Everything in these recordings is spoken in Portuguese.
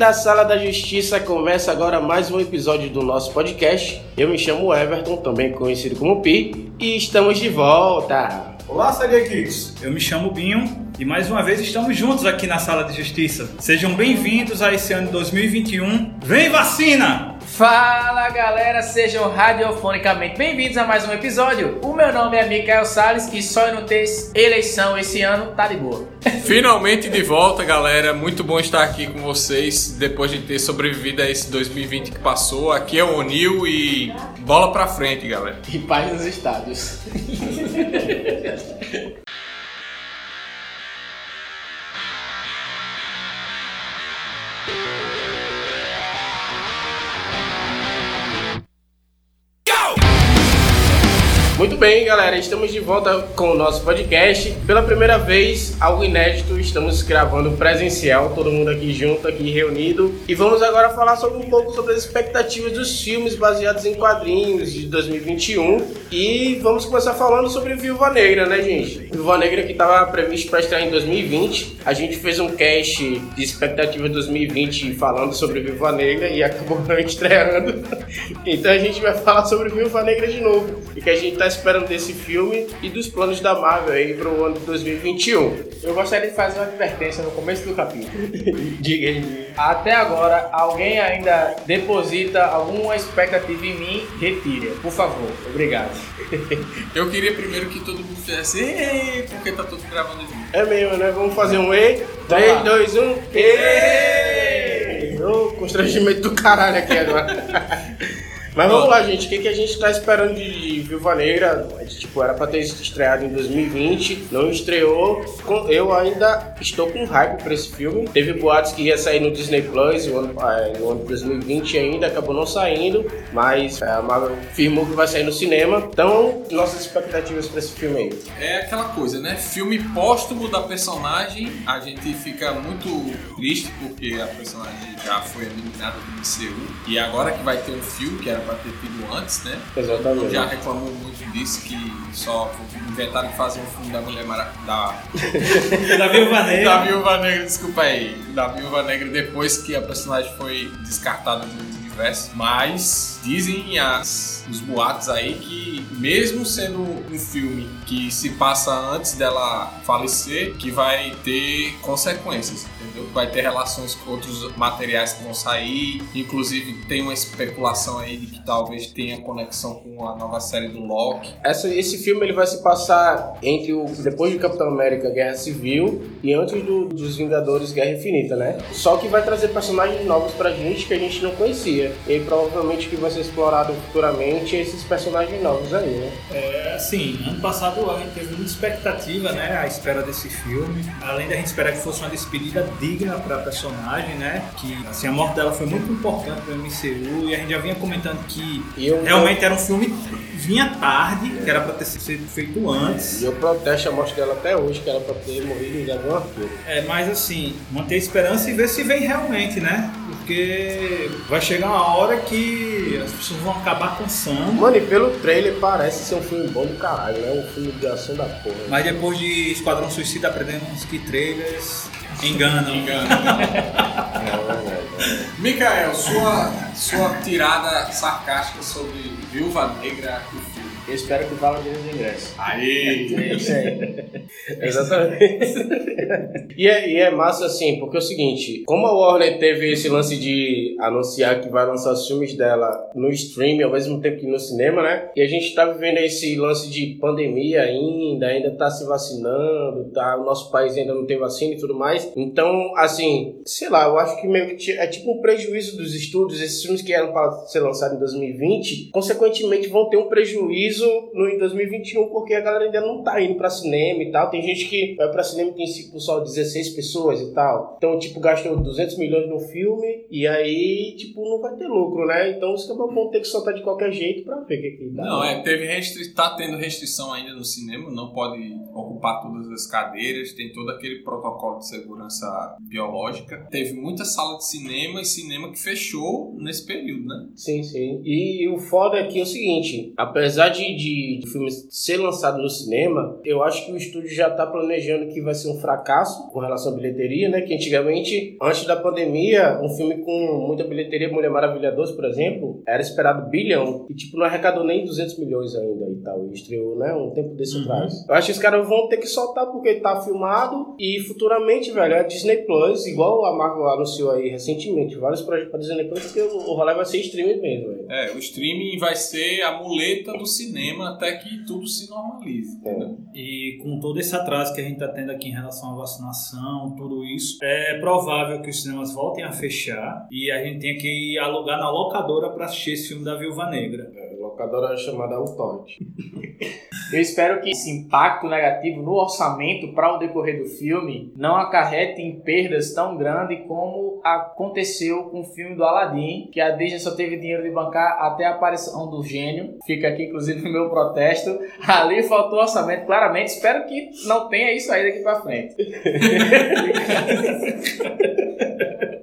da Sala da Justiça, começa agora mais um episódio do nosso podcast. Eu me chamo Everton, também conhecido como Pi, e estamos de volta. Olá, Kids! Eu me chamo Binho e mais uma vez estamos juntos aqui na Sala de Justiça. Sejam bem-vindos a esse ano de 2021. Vem vacina! Fala galera, sejam radiofonicamente bem-vindos a mais um episódio. O meu nome é Mikael Salles e só eu não ter eleição esse ano tá de boa. Finalmente de volta, galera. Muito bom estar aqui com vocês depois de ter sobrevivido a esse 2020 que passou. Aqui é o Onil e bola pra frente, galera. E paz nos estádios. bem, galera, estamos de volta com o nosso podcast. Pela primeira vez, algo inédito, estamos gravando presencial, todo mundo aqui junto, aqui reunido. E vamos agora falar sobre um pouco sobre as expectativas dos filmes baseados em quadrinhos de 2021. E vamos começar falando sobre Viúva Negra, né, gente? Viúva Negra que estava previsto para estrear em 2020. A gente fez um cast de expectativa 2020 falando sobre Viúva Negra e acabou não estreando. Então a gente vai falar sobre Viúva Negra de novo. E que a gente tá esperando desse filme e dos planos da Marvel aí pro ano de 2021. Eu gostaria de fazer uma advertência no começo do capítulo. Diga aí. Até agora, alguém ainda deposita alguma expectativa em mim, retire. Por favor, obrigado. Eu queria primeiro que todo mundo fizesse "Ei", porque tá todo gravando junto. É mesmo, né? Vamos fazer um E. 3, 2, 1. E! Ô, constrangimento do caralho aqui agora. Mas vamos lá, gente. O que, que a gente tá esperando de Viúva Negra? Tipo, era pra ter estreado em 2020, não estreou. Eu ainda estou com hype pra esse filme. Teve boatos que ia sair no Disney Plus no ano, no ano de 2020 ainda, acabou não saindo. Mas eh, a Marvel firmou que vai sair no cinema. Então, nossas expectativas pra esse filme aí. É aquela coisa, né? Filme póstumo da personagem, a gente fica muito triste porque a personagem já foi eliminada do MCU. E agora que vai ter um filme, que era pra ter tido antes, né? Exatamente. Já reclamou muito disso, que só inventaram de fazer um filme da Mulher Mara... da Da Viúva Negra. Da Viúva Negra, desculpa aí. Da Viúva Negra depois que a personagem foi descartada do Mas dizem as, os boatos aí que, mesmo sendo um filme que se passa antes dela falecer, que vai ter consequências. Entendeu? Vai ter relações com outros materiais que vão sair. Inclusive, tem uma especulação aí de que talvez tenha conexão com a nova série do Loki. Essa- esse filme ele vai se passar entre o depois de Capitão América Guerra Civil e antes do- dos Vingadores Guerra Infinita, né? Só que vai trazer personagens novos pra gente que a gente não conhecia. E provavelmente que vai ser explorado futuramente esses personagens novos aí, né? É, assim, ano passado a gente teve muita expectativa, né, à espera desse filme. Além da gente esperar que fosse uma despedida digna para a personagem, né, que assim, a morte dela foi muito importante para o MCU e a gente já vinha comentando que eu, realmente era um filme vinha tarde, que era para ter sido feito antes. E eu protesto a morte dela até hoje, que era pra ter morrido em Gavião Arqueiro. É, mas assim, manter a esperança e ver se vem realmente, né? Porque vai chegar uma hora que as pessoas vão acabar cansando. Mano, e pelo trailer parece ser um filme bom do caralho, né? Um filme de ação da porra. Mas depois de Esquadrão Suicida aprendemos que trailers enganam. Mikael, sua, sua tirada sarcástica sobre Viúva Negra e. Eu espero que valha dinheiro de ingresso. Aí! É isso aí. Exatamente. e, é, e é massa assim, porque é o seguinte, como a Warner teve esse lance de anunciar que vai lançar os filmes dela no streaming ao mesmo tempo que no cinema, né? E a gente tá vivendo esse lance de pandemia ainda, ainda tá se vacinando, tá? O nosso país ainda não tem vacina e tudo mais. Então, assim, sei lá, eu acho que meio que é tipo um prejuízo dos estúdios esses filmes que eram para ser lançados em 2020, consequentemente vão ter um prejuízo no em 2021, porque a galera ainda não tá indo pra cinema e tal. Tem gente que vai pra cinema e tem só 16 pessoas e tal. Então, tipo, gastou 200 milhões no filme e aí, tipo, não vai ter lucro, né? Então os caras vão ter que soltar de qualquer jeito pra ver o que, que dá. Não, é, teve restri... tá tendo restrição ainda no cinema, não pode ocupar todas as cadeiras, tem todo aquele protocolo de segurança biológica. Teve muita sala de cinema e cinema que fechou nesse período, né? Sim, sim. E, o foda é que é o seguinte, apesar de, de, de filme ser lançado no cinema, eu acho que o estúdio já tá planejando que vai ser um fracasso com relação à bilheteria, né? Que antigamente, antes da pandemia, um filme com muita bilheteria, Mulher Maravilha 2, por exemplo, era esperado bilhão. E, tipo, não arrecadou nem 200 milhões ainda e tal. E estreou, né? Um tempo desse uhum. atrás. Eu acho que os caras vão ter que soltar porque tá filmado e futuramente, velho, a Disney Plus, igual a Marvel anunciou aí recentemente, vários projetos pra Disney Plus, porque o rolê vai ser streaming mesmo, velho. É, o streaming vai ser a muleta do cinema até que tudo se normalize. É. E com todo esse atraso que a gente está tendo aqui em relação à vacinação, tudo isso, é provável que os cinemas voltem a fechar e a gente tenha que alugar na locadora para assistir esse filme da Viúva Negra. Locadora chamada Autote. Eu espero que esse impacto negativo no orçamento para o decorrer do filme não acarrete em perdas tão grandes como aconteceu com o filme do Aladdin, que a Disney só teve dinheiro de bancar até a aparição do gênio. Fica aqui, inclusive, o meu protesto. Ali faltou orçamento, claramente. Espero que não tenha isso aí daqui para frente.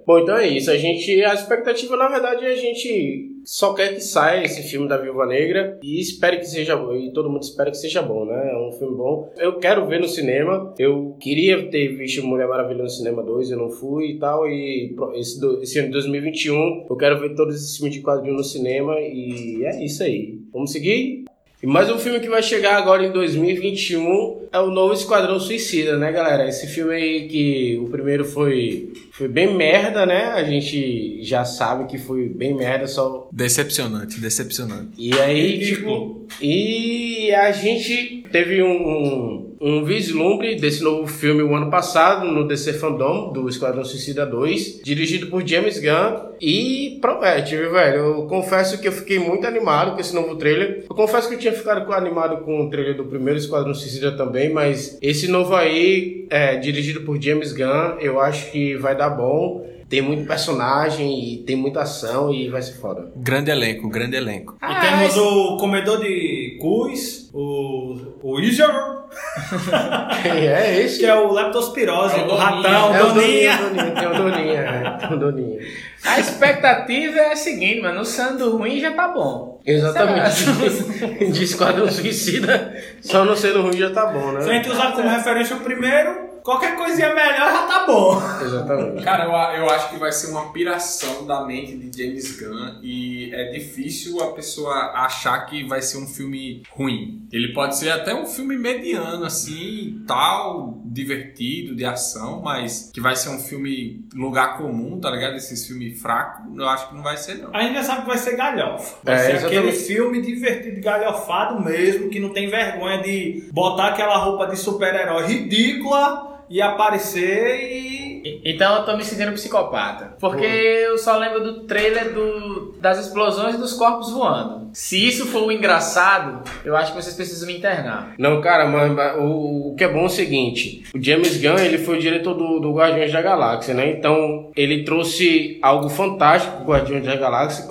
Bom, então é isso. A gente, a expectativa, na verdade, é a gente só quer que saia esse filme da Viúva Negra e espere que seja bom. E todo mundo espera que seja bom, né? É um filme bom. Eu quero ver no cinema. Eu queria ter visto Mulher Maravilha no cinema 2, eu não fui e tal. E esse, esse ano de 2021, eu quero ver todos esses filmes de quadrinho no cinema. E é isso aí. Vamos seguir? E mais um filme que vai chegar agora em 2021 é o novo Esquadrão Suicida, né, galera? Esse filme aí que o primeiro foi foi bem merda, né? A gente já sabe que foi bem merda, só. Decepcionante, decepcionante. E aí, tipo. E a gente teve um, um, vislumbre desse novo filme o ano passado, no DC Fandom, do Esquadrão Suicida 2, dirigido por James Gunn. E promete, viu, velho? Eu confesso que eu fiquei muito animado com esse novo trailer. Eu confesso que eu tinha ficado animado com o trailer do primeiro Esquadrão Suicida também, mas esse novo aí, é, dirigido por James Gunn, eu acho que vai dar bom. Tem muito personagem e tem muita ação e vai ser foda. Grande elenco, grande elenco. Ah, e temos esse... o comedor de cus, o, o Ijar. Quem é esse? Que é o leptospirose, é o, o ratão, é o Doninha. Tem o Doninha, é, tem o Doninha. A expectativa é a seguinte, mano, sendo ruim já tá bom. Exatamente. De Esquadrão Suicida, só não sendo ruim já tá bom, né? Se a gente usar como referência o primeiro, Qualquer coisinha melhor já tá bom. Exatamente. Cara, eu, eu acho que vai ser uma piração da mente de James Gunn e é difícil a pessoa achar que vai ser um filme ruim. Ele pode ser até um filme mediano, assim, tal, divertido, de ação, mas que vai ser um filme lugar comum, tá ligado? Esses filmes fracos, eu acho que não vai ser, não. A gente já sabe que vai ser galhofa. Vai é, ser exatamente. aquele filme divertido, galhofado mesmo, que não tem vergonha de botar aquela roupa de super-herói ridícula e aparecer e. Então eu tô me sentindo psicopata. Porque eu só lembro do trailer do, das explosões e dos corpos voando. Se isso for o engraçado, eu acho que vocês precisam me internar. Não, cara, mas, mas o, o, que é bom é o seguinte: o James Gunn ele foi o diretor do, do Guardiões da Galáxia, né? Então ele trouxe algo fantástico pro Guardiões da Galáxia,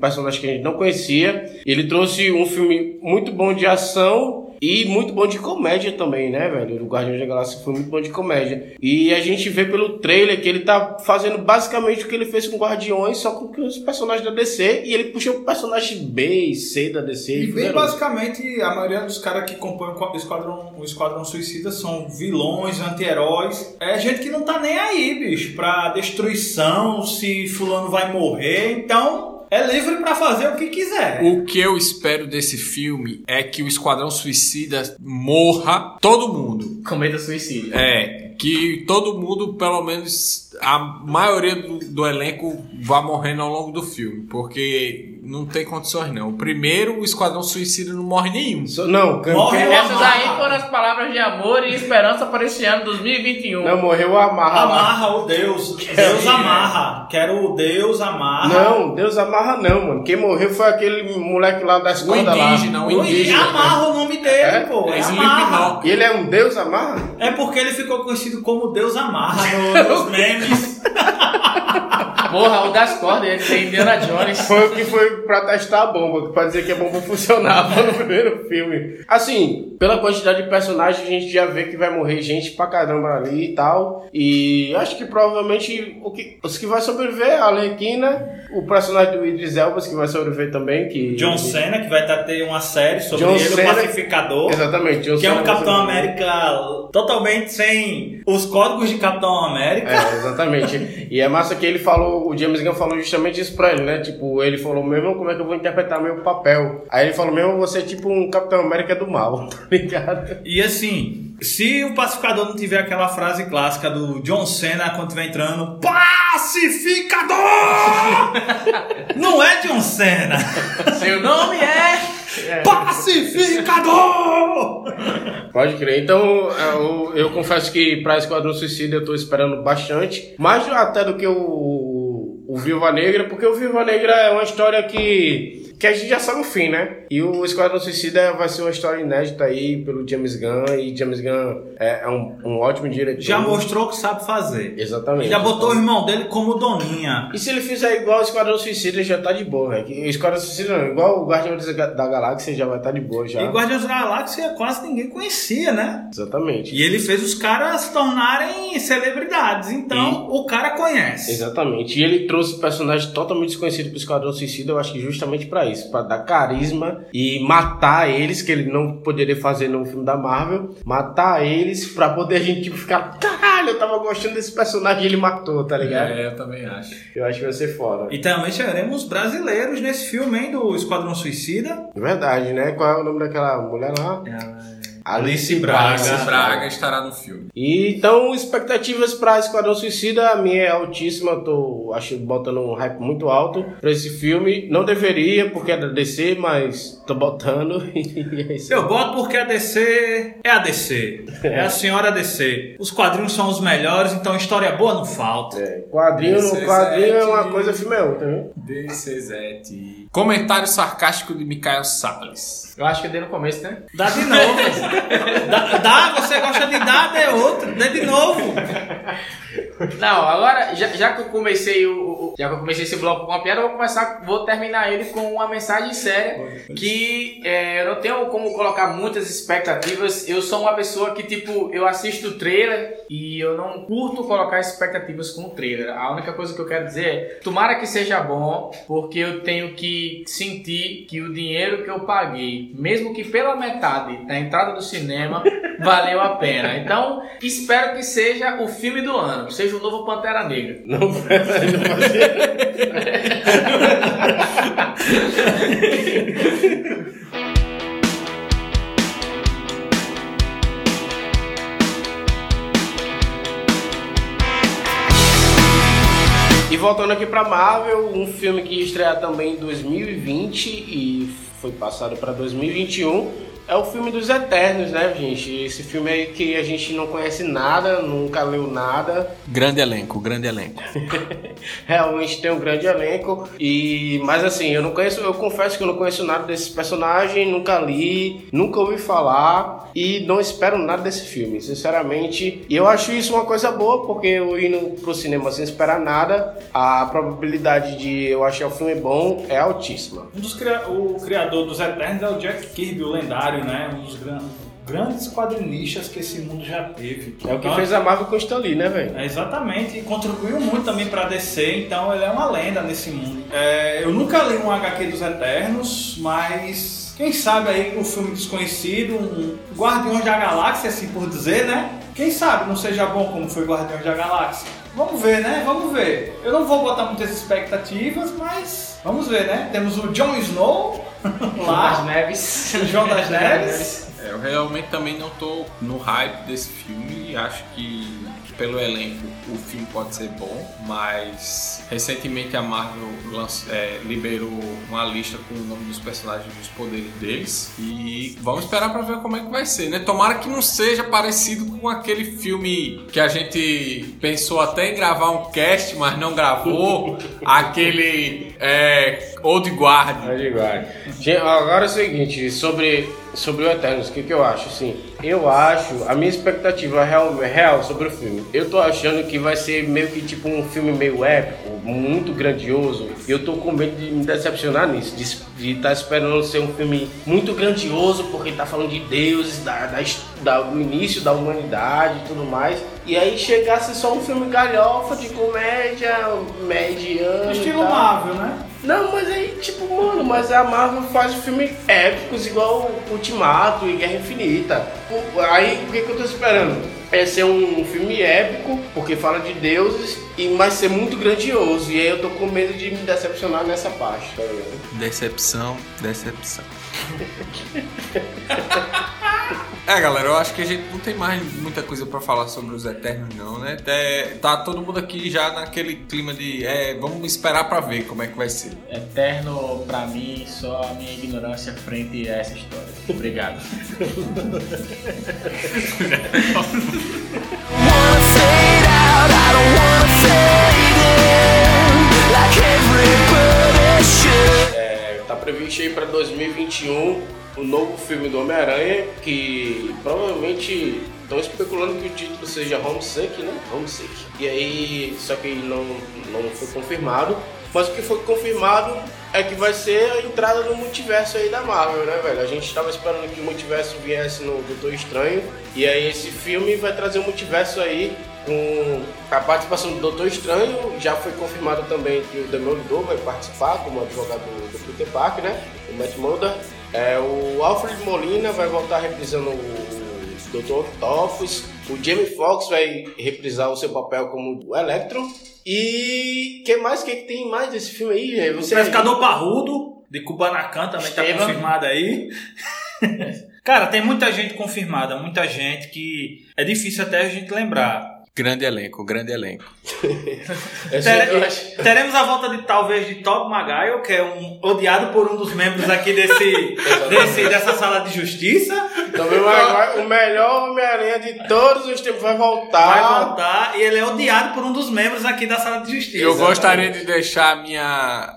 personagens que a gente não conhecia. Ele trouxe um filme muito bom de ação e muito bom de comédia também, né, velho? O Guardião da Galáxia foi muito bom de comédia. E a gente vê pelo trailer que ele tá fazendo basicamente o que ele fez com Guardiões, só com os personagens da DC. E ele puxou o personagem B e C da DC. E bem basicamente, a maioria dos caras que compõem o Esquadrão, o Esquadrão Suicida são vilões, anti-heróis. É gente que não tá nem aí, bicho, pra destruição, se fulano vai morrer. Então, é livre para fazer o que quiser. O que eu espero desse filme é que o Esquadrão Suicida morra todo mundo. Com medo do suicídio. É, que todo mundo, pelo menos a maioria do, do elenco, vá morrendo ao longo do filme. Porque não tem condições não. O primeiro, o Esquadrão Suicida não morre nenhum. So- Não, Morre Essas Amarra. aí foram as palavras de amor e esperança para esse ano 2021. não morreu o amarra. Amarra o Deus. Deus amarra. Quero o Deus amarra. Não, Deus amarra não, mano. Quem morreu foi aquele moleque lá das O cordas lá. indígena, o indígena. amarra o nome dele, É? pô. É É amarra. E ele é um Deus amarra? É porque ele ficou conhecido como Deus amarra no- nos memes. Porra, o das cordas, ele tem Indiana Jones. Foi o que foi pra testar a bomba, pra dizer que a bomba funcionava no primeiro filme. Assim, pela quantidade de personagens, a gente já vê que vai morrer gente pra caramba ali e tal. E acho que provavelmente o que, os que vai sobreviver a Arlequina, o personagem do Idris Elba, que vai sobreviver também. Que, John Cena, que vai tá- ter uma série sobre John ele, Cena- o Pacificador. Exatamente, John Que é um Capitão. América totalmente sem os códigos de Capitão América. É, exatamente. E é massa que ele falou, o James Gunn falou justamente isso pra ele, né? Tipo, ele falou mesmo como é que eu vou interpretar meu papel. Aí ele falou mesmo, você é tipo um Capitão América do mal, tá ligado? E assim, se o pacificador não tiver aquela frase clássica do John Cena quando estiver entrando, pacificador! não é John Cena, Seu nome é. Pacificador! Pode crer. Então, eu, eu confesso que pra Esquadrão Suicida eu tô esperando bastante. Mais até do que o, o Viúva Negra, porque o Viúva Negra é uma história que, que a gente já sabe o fim, né? E o Esquadrão Suicida vai ser uma história inédita aí pelo James Gunn. E James Gunn é, é um, um ótimo diretor. Já mostrou que sabe fazer. Exatamente. Já botou o irmão dele como Doninha. E se ele fizer igual o Esquadrão Suicida, já tá de boa, velho. O Esquadrão Suicida não, igual o Guardião da Galáxia já vai estar tá de boa já. E Guardiões da Galáxia quase ninguém conhecia, né? Exatamente. E ele fez os caras se tornarem celebridades. Então, o cara conhece. Exatamente. E ele trouxe personagens totalmente desconhecidos pro Esquadrão Suicida, eu acho que justamente pra isso, pra dar carisma e matar eles, que ele não poderia fazer no filme da Marvel, matar eles pra poder a gente tipo, ficar, caralho, eu tava gostando desse personagem e ele matou, tá ligado? É, eu também acho. Eu acho que vai ser foda. E também teremos brasileiros nesse filme, hein, do Esquadrão Suicida. Verdade, né? Qual é o nome daquela mulher lá? Alice Braga. Alice Braga estará no filme. E, então, expectativas para Esquadrão Suicida, a minha é altíssima, eu tô acho, botando um hype muito alto pra esse filme. Não deveria, porque é da DC, mas tô botando é. Eu boto porque a DC é a DC. É a senhora DC. Os quadrinhos são os melhores, então história boa não falta. É, quadrinho quadrinho é uma coisa, filme é outra, viu? DCZ. Comentário sarcástico de Mikael Salles. Eu acho que eu dei no começo, né? Dá de novo. dá, dá, você gosta de dar, dê outro, dê de novo. Não, agora, já, já que eu comecei o, o- já que eu comecei esse bloco com uma piada, eu vou começar, vou terminar ele com uma mensagem séria que é, eu não tenho como colocar muitas expectativas. Eu sou uma pessoa que tipo, eu assisto o trailer e eu não curto colocar expectativas com o trailer. A única coisa que eu quero dizer é, tomara que seja bom, porque eu tenho que sentir que o dinheiro que eu paguei, mesmo que pela metade da entrada do cinema, valeu a pena. Então, espero que seja o filme do ano, seja o novo Pantera Negra. Não, não. E voltando aqui pra Marvel, um filme que ia estrear também em 2020 e foi passado pra 2021 é o filme dos Eternos, né, gente? Esse filme aí que a gente não conhece nada, nunca leu nada, Grande elenco, grande elenco. realmente tem um grande elenco. E mas assim eu não conheço eu confesso que eu não conheço nada desse personagem nunca li nunca ouvi falar e não espero nada desse filme sinceramente. E eu acho isso uma coisa boa porque eu indo pro cinema sem esperar nada a probabilidade de eu achar o filme bom é altíssima. Um dos cria- o criador dos Eternos é o Jack Kirby, o lendário, né? Um dos gran- grandes quadrinistas que esse mundo já teve. é o que Então, fez a Marvel com o Stan Lee, né velho É, exatamente, e contribuiu muito também pra DC, então ele é uma lenda nesse mundo. É, eu nunca li um HQ dos Eternos, mas quem sabe aí um filme desconhecido, um Guardiões da Galáxia, assim por dizer, né? Quem sabe não seja bom como foi Guardiões da Galáxia. Vamos ver, né? Vamos ver. Eu não vou botar muitas expectativas, mas vamos ver, né? Temos o Jon Snow Das Lá, Neves. João das Neves. É, eu realmente também não tô no hype desse filme e acho que pelo elenco o filme pode ser bom, mas recentemente a Marvel é, liberou uma lista com o nome dos personagens e os poderes deles e vamos esperar pra ver como é que vai ser, né? Tomara que não seja parecido com aquele filme que a gente pensou até em gravar um cast, mas não gravou, aquele é, Old Guard. Igual. Gente, Agora é o seguinte, sobre, sobre o Eternos, o que, que eu acho? Assim, eu acho, a minha expectativa real, real sobre o filme, eu tô achando que vai ser meio que tipo um filme meio épico, muito grandioso, e eu tô com medo de me decepcionar nisso, de estar esperando ser um filme muito grandioso, porque tá falando de deuses, da, da, da- do início da humanidade e tudo mais, e aí chegasse só um filme galhofa de comédia mediano. Estilo. Marvel, né? Não, mas aí, tipo, mano, mas a Marvel faz filmes épicos igual Ultimato e Guerra Infinita. Aí, o que, que eu tô esperando? É ser um filme épico, porque fala de deuses, e mas ser muito grandioso. E aí eu tô com medo de me decepcionar nessa parte, tá? Decepção, decepção. É, galera, eu acho que a gente não tem mais muita coisa pra falar sobre os Eternos, não, né? É, tá todo mundo aqui já naquele clima de é, vamos esperar pra ver como é que vai ser. Eterno, pra mim, só a minha ignorância frente a essa história. Obrigado. É, tá previsto aí pra 2021 o novo filme do Homem-Aranha, que provavelmente estão especulando que o título seja Homesick, né? Homesick. E aí, só que não, não foi confirmado. Mas o que foi confirmado é que vai ser a entrada no multiverso aí da Marvel, né, velho? A gente estava esperando que o multiverso viesse no Doutor Estranho. E aí esse filme vai trazer o multiverso aí com a participação do Doutor Estranho. Já foi confirmado também que o Demolidor vai participar como advogado do, Peter Parker, né? O Matt Mulder. É, o Alfred Molina vai voltar reprisando o Dr. Octopus. O Jamie Foxx vai reprisar o seu papel como o Electro. E que mais que tem mais desse filme aí, gente? O Você Pescador Parrudo, de Kubanacan, também tá Esteban. confirmado aí. Cara, tem muita gente confirmada, muita gente que é difícil até a gente lembrar. Grande elenco, grande elenco. Tere- acho- Teremos a volta de talvez de Tob Maguire, que é um odiado por um dos membros aqui desse, desse dessa sala de justiça. Também vai- o melhor Homem-Aranha de todos os tempos vai voltar. Vai voltar e ele é odiado por um dos membros aqui da sala de justiça. Eu gostaria de deixar a minha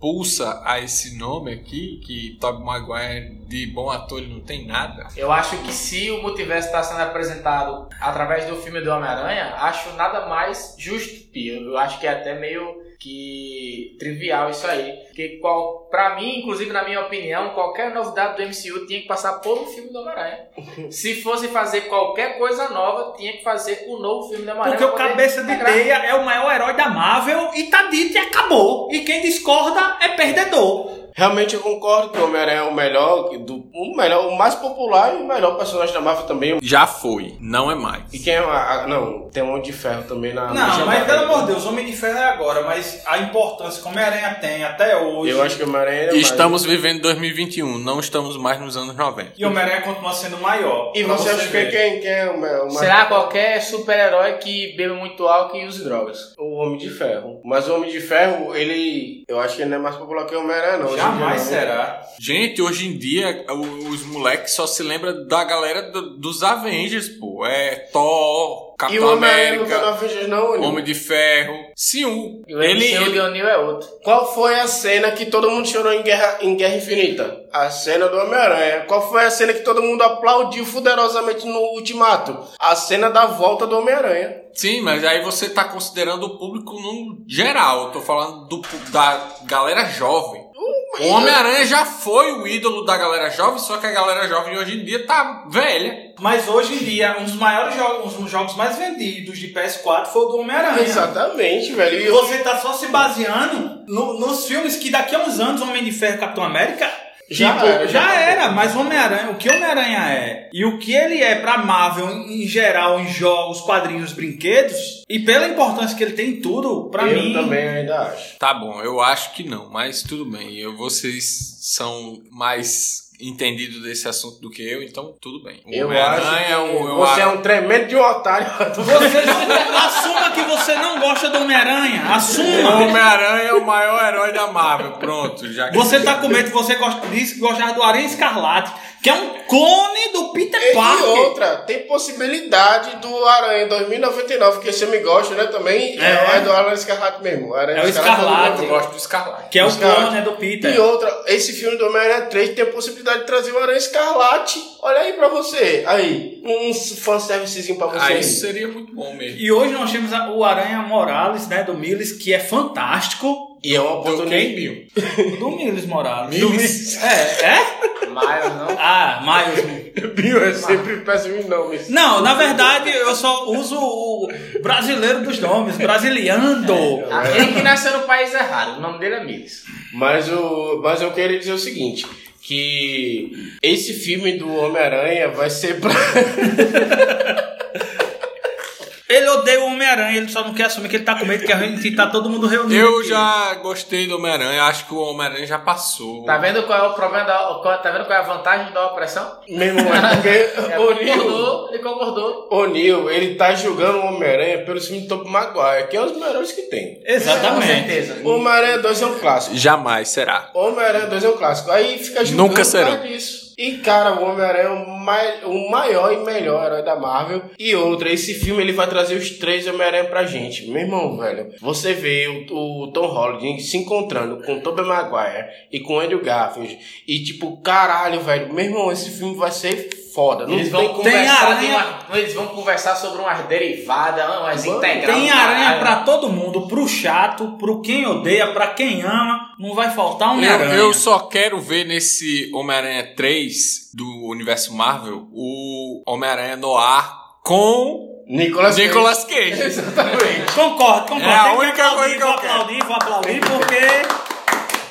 repulsa a esse nome aqui, que Tobey Maguire de bom ator ele não tem nada. Eu acho que se o multiverso está sendo apresentado através do filme do Homem-Aranha, acho nada mais justo. Eu acho que é até meio que trivial isso aí. Porque qual, pra mim, inclusive na minha opinião, qualquer novidade do MCU tinha que passar por um filme do Homem-Aranha. se fosse fazer qualquer coisa nova, tinha que fazer o novo filme do Homem-Aranha. Porque o Cabeça de. Teia é o maior herói da Marvel e tá dito e acabou. E quem discorda é perdedor. Realmente eu concordo que o Homem-Aranha é o melhor, do, o melhor, o mais popular e o melhor personagem da Marvel também. Já foi, não é mais. E quem é a, a- não, tem um Homem de Ferro também na Não, mas pelo amor de Deus, Homem de Ferro é agora, mas a importância que o Homem-Aranha tem até hoje. Eu acho que o Homem-Aranha é mais- Estamos vivendo 2021, não estamos mais nos anos 90. E o Homem-Aranha continua sendo maior. E você acha que quem, quem é o, mais Será qualquer super-herói que beba muito álcool e use drogas. o Homem de Ferro? Mas o Homem de Ferro, ele. Eu acho que ele não é mais popular que o Homem-Aranha, não. Jamais será. Gente, hoje em dia, os moleques só se lembram da galera do- dos Avengers, pô. É Thor, E Capitão o Homem-Aranha não tá na América, Avengers, não, Oni? Homem de Ferro. Sim, o, E o ele, MCU ele- de O'Neill é outro. Qual foi a cena que todo mundo chorou em Guerra, em Guerra Infinita? A cena do Homem-Aranha. Qual foi a cena que todo mundo aplaudiu fuderosamente no Ultimato? A cena da volta do Homem-Aranha. Sim, mas aí você tá considerando o público no geral. Eu tô falando do, da galera jovem. O Homem-Aranha já foi o ídolo da galera jovem, só que a galera jovem hoje em dia tá velha. Mas hoje em dia, um dos maiores jogos, um dos jogos mais vendidos de PS4 foi o do Homem-Aranha. Exatamente, velho. E você tá só se baseando no- nos filmes que daqui a uns anos Homem de Ferro e Capitão América Já Tipo, era, já já era, mas Homem-Aranha, o que Homem-Aranha é e o que ele é pra Marvel em, geral, em jogos, quadrinhos, brinquedos, e pela importância que ele tem em tudo, pra eu mim. também ainda acho. Tá bom, eu acho que não, mas tudo bem. Eu, vocês são mais entendidos desse assunto do que eu, então tudo bem. O Eu Homem-Aranha acho é um- eu você é acho- um tremendo de um otário. Você assuma que você não gosta do Homem-Aranha. O Assuma. Homem-Aranha é o maior herói da Marvel. Pronto, já que Você tá com medo que você gosta, disse que gostava do Aranha Escarlate, que é um clone do Peter E Parker. outra, tem possibilidade do Aranha 2099, que você me gosta, né? Também é, É. é do Aranha Escarlate mesmo. Aranha É o Escarlate, eu gosto do Escarlate. Que é o Escarlate. clone do Peter. E outra, esse filme do Homem-Aranha 3 tem a possibilidade de trazer o Aranha Escarlate. Olha aí pra você. Aí, um fanservicezinho pra você. Ah, aí. isso seria muito bom mesmo. E hoje nós temos o Aranha Morales, né, do Miles, que é fantástico. E é uma Do quem, oportunidade. Do Miles Morales. Miles? É, é? Miles, não? Ah, Miles. Bill é sempre péssimo em nomes. Não, na verdade eu só uso o brasileiro dos nomes, brasiliando. Ele que nasceu no país errado, o nome dele é Miles. Mas, o, mas eu queria dizer o seguinte: que esse filme do Homem-Aranha vai ser pra. Ele odeia o Homem-Aranha, ele só não quer assumir que ele tá com medo que a gente tá todo mundo reunido. Eu aqui. já gostei do Homem-Aranha, acho que o Homem-Aranha já passou. Tá vendo qual é o problema da. qual- Tá vendo qual é a vantagem da opressão? Mesmo é porque É, o Neil, concordou, ele concordou. o Neil, ele tá julgando o Homem-Aranha pelo filme Tobey Maguire, que é os melhores que tem. Com Exatamente. certeza. O Homem-Aranha 2 é um clássico. Jamais será. O Homem-Aranha 2 é um clássico. Aí fica julgando Nunca causa disso. E, cara, o Homem-Aranha é o, mai- o maior e melhor herói da Marvel. E outra, esse filme ele vai trazer os três Homem-Aranha pra gente. Meu irmão, velho, você vê o, o Tom Holland se encontrando com o Tobey Maguire e com o Andrew Garfield. E tipo, caralho, velho, meu irmão, esse filme vai ser foda. Não Eles tem vão. Tem conversar de aranha- uma- eles vão conversar sobre umas derivadas, umas integrais. Tem aranha pra todo mundo, pro chato, pro quem odeia, pra quem ama, não vai faltar Eu, Homem-Aranha. eu só quero ver nesse Homem-Aranha 3 do universo Marvel o Homem-Aranha no ar com Nicolas Cage. Nicolas Cage. Exatamente. Concordo, concordo. É a Tem que única aplaudir, coisa que eu vou quero. aplaudir, vou aplaudir, porque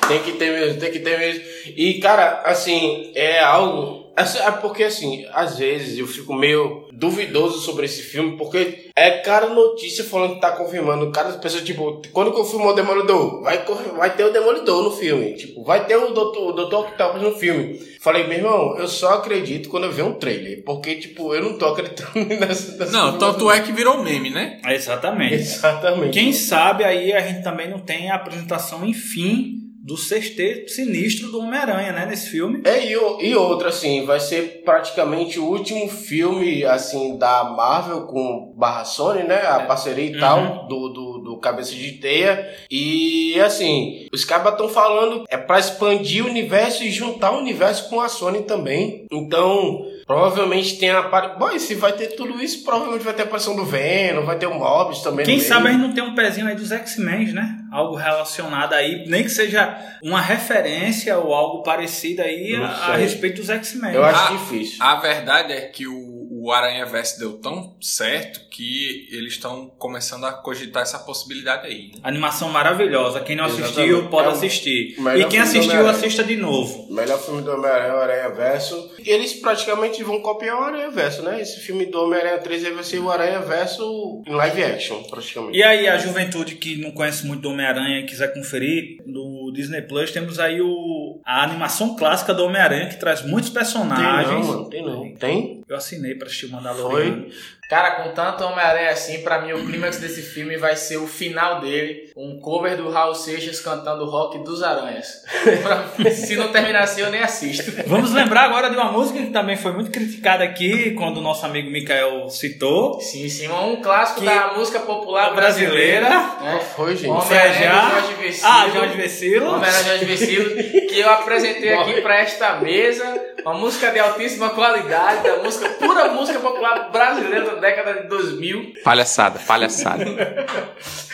Tem que ter mesmo, tem que ter mesmo. E, cara, assim, é algo. É porque, assim, às vezes eu fico meio duvidoso sobre esse filme, porque é cara notícia falando que tá confirmando. Cada pessoa, tipo, quando confirmou o Demolidor, vai, vai ter o Demolidor no filme. Tipo, vai ter o Doutor, o Doutor Octopus no filme. Falei, meu irmão, eu só acredito quando eu ver um trailer. Porque, tipo, eu não tô acreditando nessa. nessa Não, tanto é que virou meme, né? Exatamente. Exatamente. Quem sabe aí a gente também não tem a apresentação, enfim, do sexteto sinistro do Homem-Aranha, né, nesse filme. É, e, e outra, assim, vai ser praticamente o último filme, assim, da Marvel com barra Sony, né? A parceria e tal, do, do, do Cabeça de Teia. E, assim, os caras estão falando, é pra expandir o universo e juntar o universo com a Sony também. Então, provavelmente tem a... Bom, e se vai ter tudo isso, provavelmente vai ter a aparição do Venom, vai ter o Morbius também Quem sabe a gente não tem um pezinho aí dos X-Men, né? Algo relacionado aí, nem que seja uma referência ou algo parecido aí a, a respeito dos X-Men. Eu acho Ah, difícil. A verdade é que o, o Aranha Verso deu tão certo que eles estão começando a cogitar essa possibilidade aí. Né? Animação maravilhosa. Quem não assistiu, Exatamente. pode É assistir. E quem assistiu, assista de novo. Melhor filme do Homem-Aranha é o Aranha Verso. E eles praticamente vão copiar o Aranha Verso, né? Esse filme do Homem-Aranha 3 aí vai ser o Aranha Verso em live action, praticamente. E aí, a juventude que não conhece muito do Homem-Aranha e quiser conferir, no Disney Plus temos aí o, a animação clássica do Homem-Aranha, que traz muitos tem personagens. não, mano, tem não. Tem? Eu assinei pra assistir o Mandaloriano. Cara, com tanto Homem-Aranha assim, pra mim o clímax desse filme vai ser o final dele, um cover do Raul Seixas cantando o rock dos Aranhas. Se não terminar assim, eu nem assisto. Vamos lembrar agora de uma música que também foi muito criticada aqui, quando o nosso amigo Mikael citou. Sim, sim, um clássico Que- da música popular Brasileira. brasileira. Qual né? foi, gente? Homem-Aranha Jorge Vecilo. Ah, Jorge Vecilo. Homem-Aranha Jorge Vecilo, que eu apresentei aqui pra esta mesa, uma música de altíssima qualidade, da música, pura música popular brasileira década de 2000. Palhaçada, palhaçada.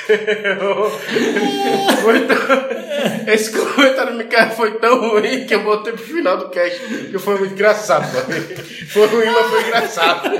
Esse comentário do Mikael foi tão ruim que eu botei pro final do cast, que foi muito engraçado. Foi ruim, mas foi engraçado.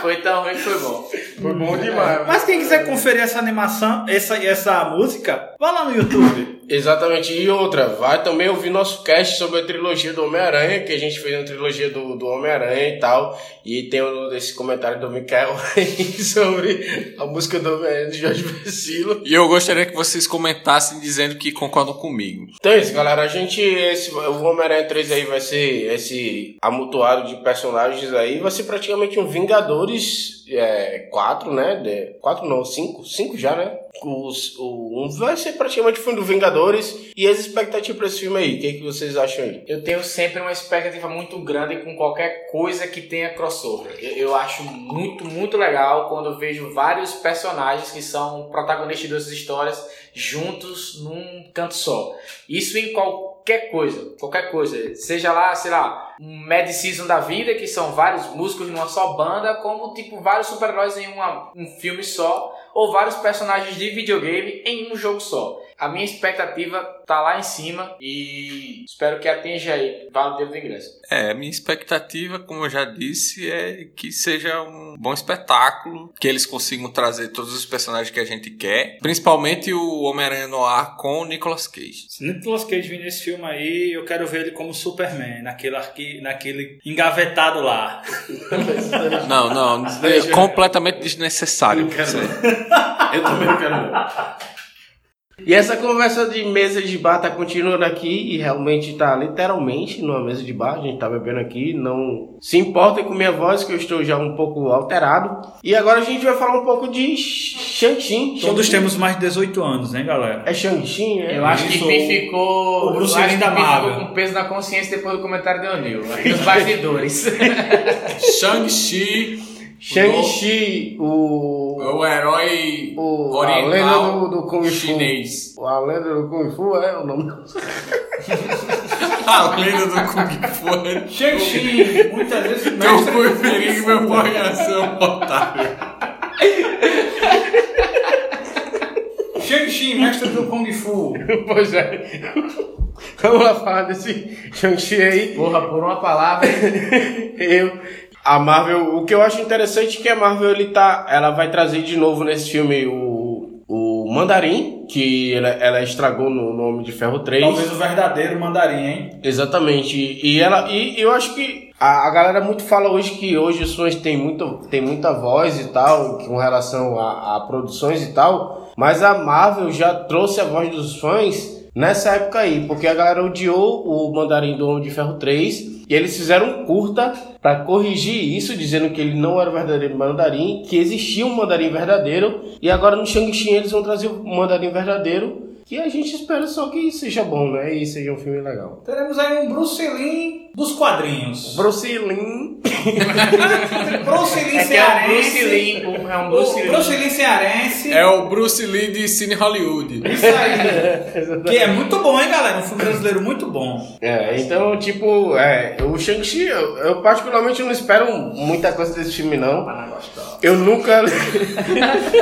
Foi tão ruim que foi bom. Foi bom demais. Mas quem quiser conferir essa animação, essa, essa música, vá lá no YouTube. Exatamente. E outra, vai também ouvir nosso cast sobre a trilogia do Homem-Aranha, que a gente fez uma trilogia do, do Homem-Aranha e tal. E tem esse comentário do Sobre a música do Homem-Aranha de Jorge Versilo. E eu gostaria que vocês comentassem dizendo que concordam comigo. Então é isso, galera. A gente, esse, o Homem-Aranha 3 aí vai ser esse amutuado de personagens aí. Vai ser praticamente um Vingadores é, 4, né? De, 4 não, 5. 5 já, né? Os, o, um vai ser praticamente o filme do Vingadores. E as expectativas pra esse filme aí? O que, que vocês acham aí? Eu tenho sempre uma expectativa muito grande com qualquer coisa que tenha crossover. Eu, eu acho muito, muito legal quando eu vejo vários personagens que são protagonistas dessas histórias juntos num canto só. Isso em qualquer coisa, qualquer coisa. Seja lá, sei lá, um Mad Season da vida, que são vários músicos numa só banda, como tipo vários super-heróis em uma, um filme só, ou vários personagens de videogame em um jogo só. A minha expectativa tá lá em cima e espero que atinja aí. Vale o tempo do ingresso. É, minha expectativa, como eu já disse, é que seja um bom espetáculo, que eles consigam trazer todos os personagens que a gente quer, principalmente o Homem-Aranha Noir com o Nicolas Cage. Se Nicolas Cage vir nesse filme aí, eu quero ver ele como Superman, naquele, arqui, naquele engavetado lá. Não, não, é completamente desnecessário. Eu também não quero ver. E essa conversa de mesa de bar tá continuando aqui e realmente tá literalmente numa mesa de bar. A gente tá bebendo aqui. Não se importem com minha voz, que eu estou já um pouco alterado. E agora a gente vai falar um pouco de Shang-Chi. Todos temos mais de 18 anos, hein, galera? É Shang-Chi, é? Eu acho que Pi ficou. o Bruce eu acho Lee que da Marvel. ficou com peso na consciência depois do comentário do Anil. Aqui nos bastidores. Shang-Chi, Shang-Chi, o. o herói O, a lenda oriental do, do Kung Fu. chinês. A lenda do Kung Fu é o nome. A lenda do Kung Fu. Shang-Chi, muitas vezes Eu preferi que meu pai ser um otário. Shang-Chi, mestre do Kung Fu. pois é. Vamos lá falar desse Shang-Chi aí. Porra, por uma palavra. eu a Marvel o que eu acho interessante é que a Marvel ele tá ela vai trazer de novo nesse filme o, o Mandarim que ela, ela estragou no, no Homem de Ferro 3 Talvez o verdadeiro mandarim, hein? exatamente e ela e eu acho que a, a galera muito fala hoje que hoje os fãs têm muito tem muita voz e tal com relação a, a produções e tal mas a Marvel já trouxe a voz dos fãs nessa época aí, porque a galera odiou o Mandarim do Homem de Ferro 3 e eles fizeram um curta pra corrigir isso, dizendo que ele não era o verdadeiro mandarim, que existia um mandarim verdadeiro, e agora no Shang-Chi eles vão trazer o mandarim verdadeiro, que a gente espera só que seja bom, né? E seja um filme legal. Teremos aí um Bruce Lee dos quadrinhos. Bruce Lee. Bruce Lee É é um Bruce cearense. Lee. É um Bruce O Lee. Bruce Lee cearense. É o Bruce Lee de Cine Hollywood. Isso aí. que é muito bom, hein, galera? Um filme brasileiro muito bom. É, então, tipo, é, o Shang-Chi, eu, eu particularmente não espero muita coisa desse filme, não. Eu nunca.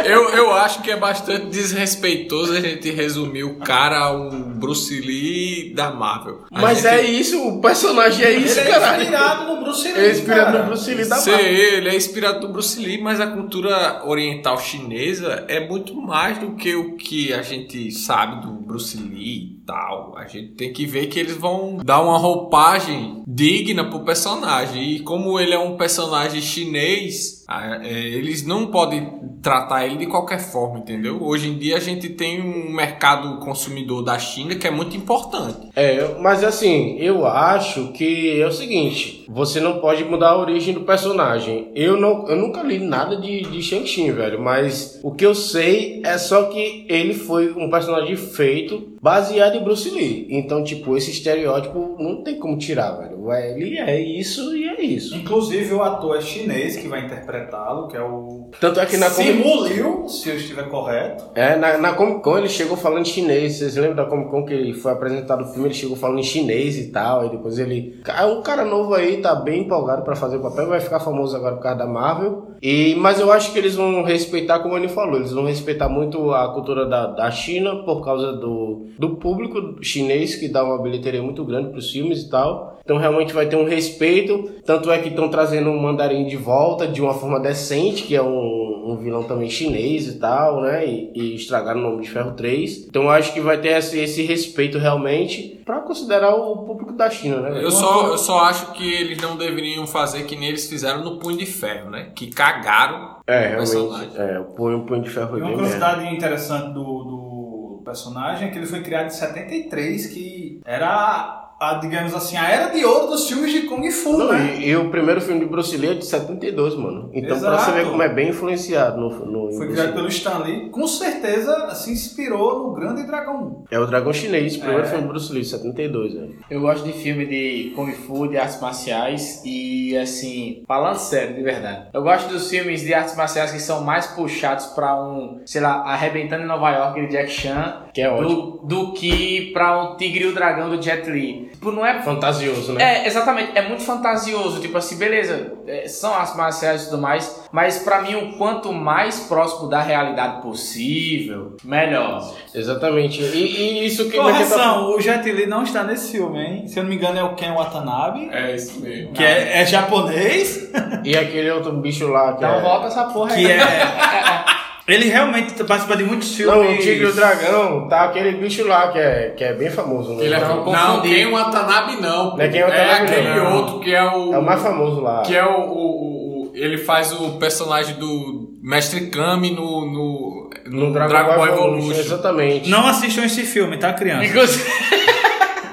Eu, eu acho que é bastante desrespeitoso a gente resumir o cara um Bruce Lee da Marvel. A Mas gente- é isso, o personagem é isso, Ele é caralho. inspirado no Bruce Lee. Ele é inspirado cara. no Bruce Lee da Sei, Marvel. ele é inspirado no Bruce Lee, mas a cultura oriental chinesa é muito mais do que o que a gente sabe do Bruce Lee tal. A gente tem que ver que eles vão dar uma roupagem digna pro personagem. E como ele é um personagem chinês, é, eles não podem tratar ele de qualquer forma, entendeu? Hoje em dia a gente tem um mercado consumidor da China que é muito importante. É, mas assim, eu acho que é o seguinte, você não pode mudar a origem do personagem. Eu, não, eu nunca li nada de, de Shang-Chi, velho, mas o que eu sei é só que ele foi um personagem feito baseado em Bruce Lee. Então, tipo, esse estereótipo não tem como tirar, velho. Ele é isso e é isso. Inclusive o ator é chinês que vai interpretá-lo, que é o Tanto é que na Comic Simu Liu, se eu estiver correto. É, na, na Comic Con ele chegou falando chinês. Vocês lembram da Comic Con que ele foi apresentado o filme? Ele chegou falando em chinês e tal. E depois ele. É um cara novo aí, tá bem empolgado pra fazer o papel. Vai ficar famoso agora por causa da Marvel. E, mas eu acho que eles vão respeitar, como ele falou, eles vão respeitar muito a cultura da, da China por causa do, do público chinês que dá uma bilheteria muito grande pros filmes e tal. Então realmente vai ter um respeito. Tanto é que estão trazendo o mandarim de volta de uma forma decente, que é um, um, vilão também chinês e tal, né? E, e estragaram o nome de Ferro 3. Então eu acho que vai ter esse, esse respeito realmente pra considerar o público da China, né? Eu só, eu só acho que eles não deveriam fazer que nem eles fizeram no Punho de Ferro, né? Que cagaram É, o realmente. personagem. É, o punho, o punho de ferro E uma curiosidade interessante do, do personagem é que ele foi criado em 73, que era, a, digamos assim, a era de ouro dos filmes de Kung Fu, Não, né? e, e o primeiro filme de Bruce Lee é de 72, mano. Então pra você Exato. ver como é bem influenciado no, no Foi criado pelo Stan Lee. Com certeza se inspirou no Grande Dragão. É o Dragão Chinês, o primeiro É. filme de Bruce Lee, 72, velho. Eu gosto de filme de Kung Fu, de artes marciais e assim, falando sério, de verdade. Eu gosto dos filmes de artes marciais que são mais puxados pra um, sei lá, Arrebentando em Nova York de Jack Chan, Que é ótimo. do, do que pra um Tigre e o Dragão do Jet Li. Tipo, não é Fantasioso, né? É, exatamente. É muito fantasioso. Tipo assim, beleza, é, são artes marciais e tudo mais, mas pra mim, o quanto mais próximo da realidade possível, melhor. Exatamente. E, e isso que Correção, o Jet Li não está nesse filme, hein? Se eu não me engano é o Ken Watanabe, É isso mesmo. que é, é japonês, E aquele outro bicho lá que Então é... volta essa porra aí. que é... Ele realmente participa de muitos filmes. Não, o Tigre e o Dragão, tá aquele bicho lá que é, que é bem famoso. Né? Ele é, Não, não, confundi. Ken Watanabe não. Não é Ken Watanabe, aquele não. outro que é o. É o mais famoso lá. Que é o, o- o- o- Ele faz o personagem do Mestre Kami no. no, No no Dragon, Ball Evolution. Exatamente. Não assistam esse filme, tá, criança? Inclusive,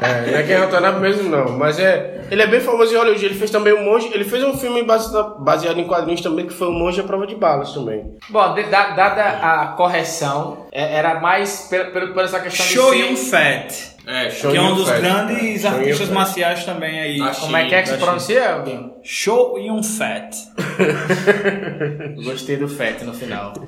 É, não é é Watanabe mesmo não, mas é, ele é bem famoso em Hollywood, ele fez também o Monge, ele fez um filme base- baseado em quadrinhos também, que foi o Monge à Prova de Balas também. Bom, dada a correção, é- era mais por, por, por essa questão Show de Yun ser... Fat, É, Show que é um Yun dos Fat. grandes Show Yun artistas Fat. marciais também aí. Da Como é que é que se pronuncia? Show Yun Fat. Gostei do FET no final.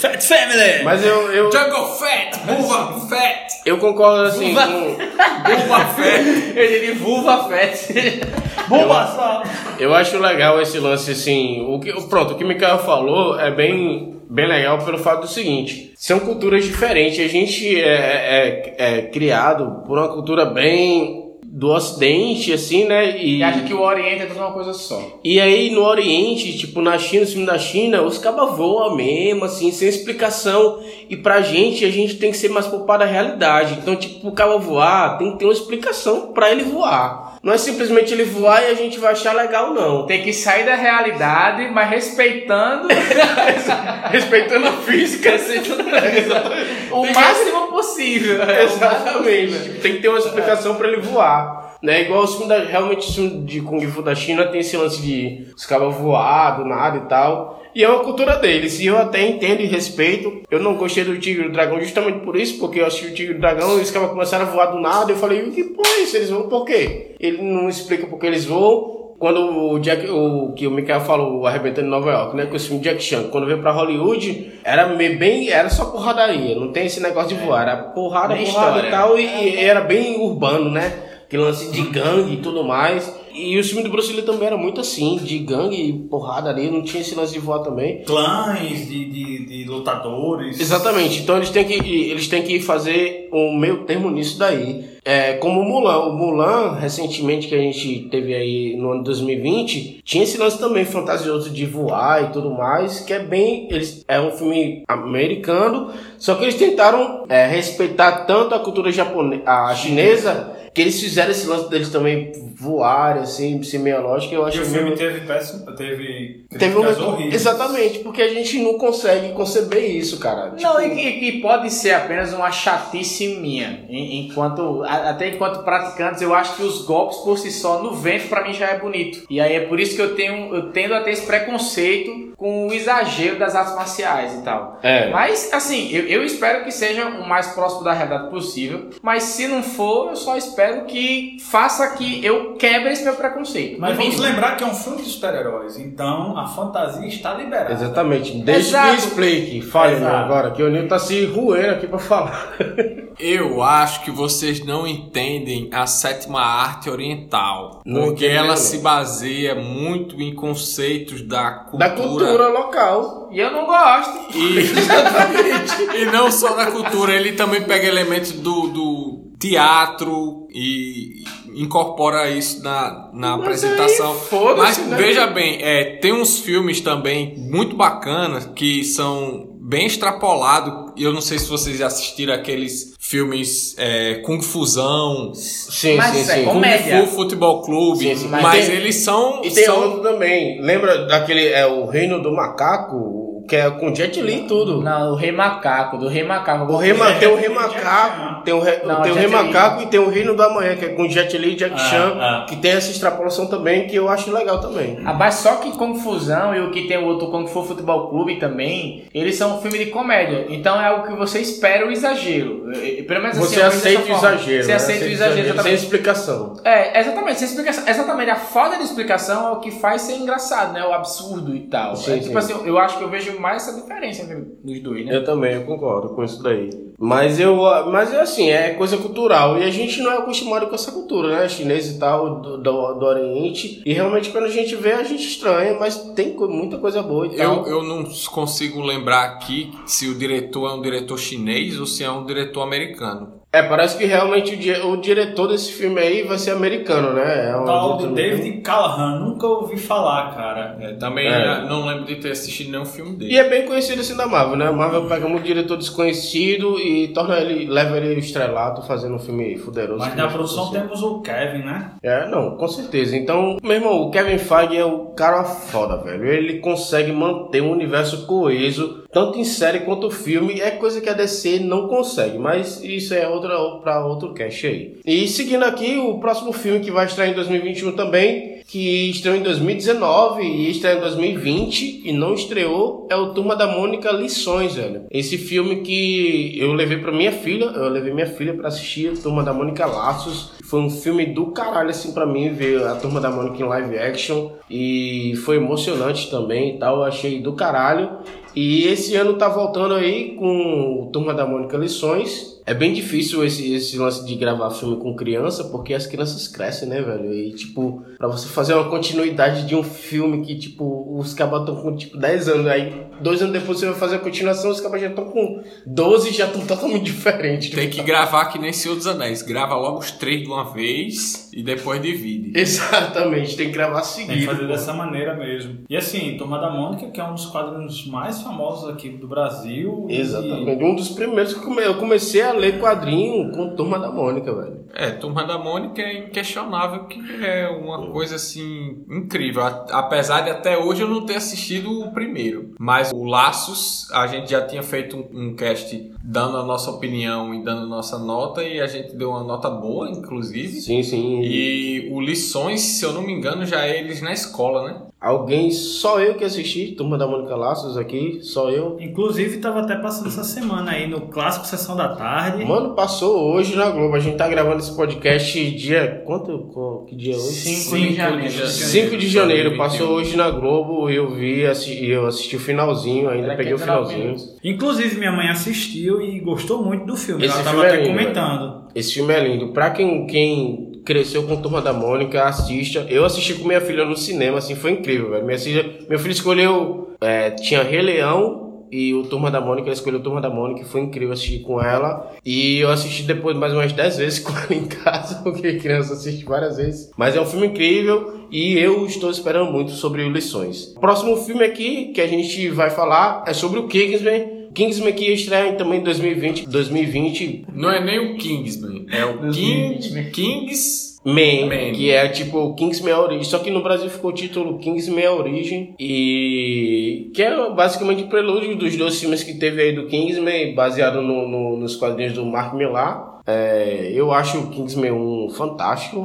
Fat Family! Mas eu, eu, Jungle Fat! Buva Fat! eu concordo assim Vulva. com, Buva Fat! Eu diria vulva FET. Bulbasaur! Eu acho legal esse lance assim, o que, pronto, o que o Mikael falou é bem, bem legal pelo fato do seguinte, são culturas diferentes, a gente é, é, é criado por uma cultura bem do ocidente, assim, né, e... E acha que o Oriente é tudo uma coisa só. E aí no Oriente, tipo na China, no filme da China, os cabas voam mesmo, assim, sem explicação. E pra gente, a gente tem que ser mais poupado da realidade. Então, tipo, o cabo voar, tem que ter uma explicação pra ele voar. Não é simplesmente ele voar e a gente vai achar legal, não. Tem que sair da realidade, mas respeitando Respeitando a física. o máximo possível. Exatamente. Tipo, tem que ter uma explicação pra ele voar. Né? Igual os filmes da, realmente os filmes de Kung Fu da China tem esse lance de os cabas voar do nada e tal. E é uma cultura deles. E eu até entendo e respeito. Eu não gostei do Tigre e do Dragão justamente por isso, porque eu assisti o Tigre e o Dragão e os cabas começaram a voar do nada. Eu falei, que porra é isso? Eles vão por quê? Ele não explica por que eles voam. Quando o Jack, o que o Mikael falou, o Arrebentando em Nova York, né? Com esse filme Jack Chan, quando veio pra Hollywood, era meio bem, era só porradaria, não tem esse negócio de voar, era porrada, porrada história. e tal, e, e era bem urbano, né? Que lance de gangue e tudo mais. E o filme do Bruce Lee também era muito assim, de gangue e porrada ali, não tinha esse lance de voar também. Clãs de, de, de lutadores. Exatamente, então eles têm que, eles têm que fazer um meio termo nisso daí. É, como o Mulan. O Mulan, recentemente que a gente teve aí no ano de 2020, tinha esse lance também fantasioso de voar e tudo mais, que é bem. Eles, é um filme americano, só que eles tentaram é, respeitar tanto a cultura japonesa, a chinesa, que eles fizeram esse lance deles também voarem, assim, semiológico, eu E acho o filme meio- teve péssimo, teve, Teve um... horríveis. Exatamente, porque a gente não consegue conceber isso, cara. Não, Tipo, e que, que pode ser apenas uma chatice minha. En- Enquanto, até enquanto praticantes, eu acho que os golpes por si só no vento pra mim já é bonito. E aí é por isso que eu tenho, eu tendo a ter esse preconceito com o exagero das artes marciais e tal. É. Mas assim, eu, eu espero que seja o mais próximo da realidade possível. Mas se não for, eu só espero que faça que eu quebre esse meu preconceito. Mas vamos mínimo. lembrar que é um filme de super-heróis, então a fantasia está liberada. Exatamente. Deixa Exato. que explique. Fale agora, que o Nil tá se roendo aqui pra falar. Eu acho que vocês não entendem a sétima arte oriental. Não porque entendeu, ela não. se baseia muito em conceitos da cultura. Da cultura local. E eu não gosto. E, Exatamente. e não só da cultura, ele também pega elementos do, do teatro e incorpora isso na, na Mas apresentação. aí, foda-se, Mas né? veja bem, é, tem uns filmes também muito bacanas que são bem extrapolados. Eu não sei se vocês já assistiram aqueles filmes é, Kung Fusão, Sim, Mas sim, é sim. como- Kung Comédia. Fu Futebol Clube, Sim, sim, mas, mas tem- eles são... E tem são outro também. Lembra daquele. É o Reino do Macaco? Que é com Jet Li e tudo. Não, o Rei Macaco, do Rei Macaco. O rei, Ma- tem o Rei Macaco, tem o, re- Não, tem o Rei. Macaco e tem o Reino do Amanhã, que é com Jet Li e Jack Ah, Chan, ah. que tem essa extrapolação também, que eu acho legal também. Ah, mas só que Kung Fusão e o que tem o outro Kung Fu Futebol Clube também, eles são um filme de comédia. Então é algo que você espera o exagero. Pelo menos assim, Você aceita o exagero. Você né? aceita o exagero, sem exatamente. explicação. É, exatamente, sem explicação. Exatamente, a falta de explicação é o que faz ser engraçado, né? O absurdo e tal. Sim, é, tipo sim. assim, eu acho que eu vejo mais essa diferença entre os dois, né? Eu também, eu concordo com isso daí. Mas eu, mas é assim, é coisa cultural e a gente não é acostumado com essa cultura, né? Chinês e tal, do, do, do Oriente. E realmente quando a gente vê, a gente estranha, mas tem muita coisa boa e Eu, tal. eu não consigo lembrar aqui se o diretor é um diretor chinês ou se é um diretor americano. É, parece que realmente o, di- o diretor desse filme aí vai ser americano, né? É um Tal do David Callahan, nunca ouvi falar, cara. É, também É. não lembro de ter assistido nenhum filme dele. E é bem conhecido assim da Marvel, né? A Marvel pega um diretor desconhecido e torna ele, leva ele estrelado fazendo um filme fuderoso. Mas na não produção possível. temos o Kevin, né? É, não, com certeza. Então, meu irmão, o Kevin Feige é o cara foda, velho. Ele consegue manter um universo coeso, tanto em série quanto filme. É coisa que a DC não consegue, mas isso é outra para outro cast aí. E seguindo aqui, o próximo filme que vai estrear em 2021 também, que estreou em 2019 e estreou em 2020 e não estreou, é o Turma da Mônica Lições, velho. Esse filme que eu levei pra minha filha, eu levei minha filha pra assistir Turma da Mônica Laços. Foi um filme do caralho, assim, pra mim, ver a Turma da Mônica em live action. E foi emocionante também e tal, eu achei do caralho. E esse ano tá voltando aí com o Turma da Mônica Lições. É bem difícil esse, esse lance de gravar filme com criança, porque as crianças crescem, né, velho? E, tipo, pra você fazer uma continuidade de um filme que, tipo, os cabas estão com, tipo, 10 anos, aí dois anos depois você vai fazer a continuação, os cabas já estão com 12 e já estão totalmente diferentes. Tem que gravar que nem Senhor dos Anéis. Grava logo os três de uma vez e depois divide. Exatamente, tem que gravar Tem que seguido. fazer pô. dessa maneira mesmo. E assim, Turma da Mônica, que é um dos quadrinhos mais famosos aqui do Brasil. e- Exatamente. Um dos primeiros que eu comecei a ler quadrinho com Turma da Mônica, velho. É, Turma da Mônica é inquestionável que é uma coisa assim incrível. Apesar de até hoje eu não ter assistido o primeiro. Mas o Laços, a gente já tinha feito um, um cast dando a nossa opinião e dando a nossa nota. E a gente deu uma nota boa, inclusive. Sim, sim. E o Lições, se eu não me engano, já é eles na escola, né? Alguém, só eu que assisti, Turma da Mônica Laços aqui, só eu. Inclusive, tava até passando essa semana aí no Clássico Sessão da Tarde. Mano, passou hoje na Globo. A gente tá gravando esse podcast dia. Quanto? qual- Que dia é hoje? Cinco de janeiro. 5 de janeiro, 2021. passou hoje na Globo, eu vi, assi- eu assisti o finalzinho, ainda Era peguei o 19 finalzinho. Inclusive, minha mãe assistiu e gostou muito do filme. Esse Ela filme tava é até lindo, comentando. Esse filme é lindo. Pra quem, quem cresceu com Turma da Mônica, assista. Eu assisti com minha filha no cinema, assim, foi incrível, velho. Minha filha, minha filha escolheu. é, tinha Rei Leão e o Turma da Mônica, ela escolheu o Turma da Mônica, foi incrível assistir com ela. E eu assisti depois mais umas 10 vezes com ela em casa, porque criança assiste várias vezes. Mas é um filme incrível e eu estou esperando muito sobre o Lições. Próximo filme aqui que a gente vai falar é sobre o Kingsman. Kingsman que ia estrear também em 2020, 2020 Não é nem o Kingsman, é o King, Kings. Man, Man. que é tipo Kingsman a Origem. Só que no Brasil ficou o título Kingsman a Origem. E que é basicamente o prelúdio dos dois filmes que teve aí do Kingsman, baseado no, no- nos quadrinhos do Mark Millar. É, eu acho o Kingsman um fantástico.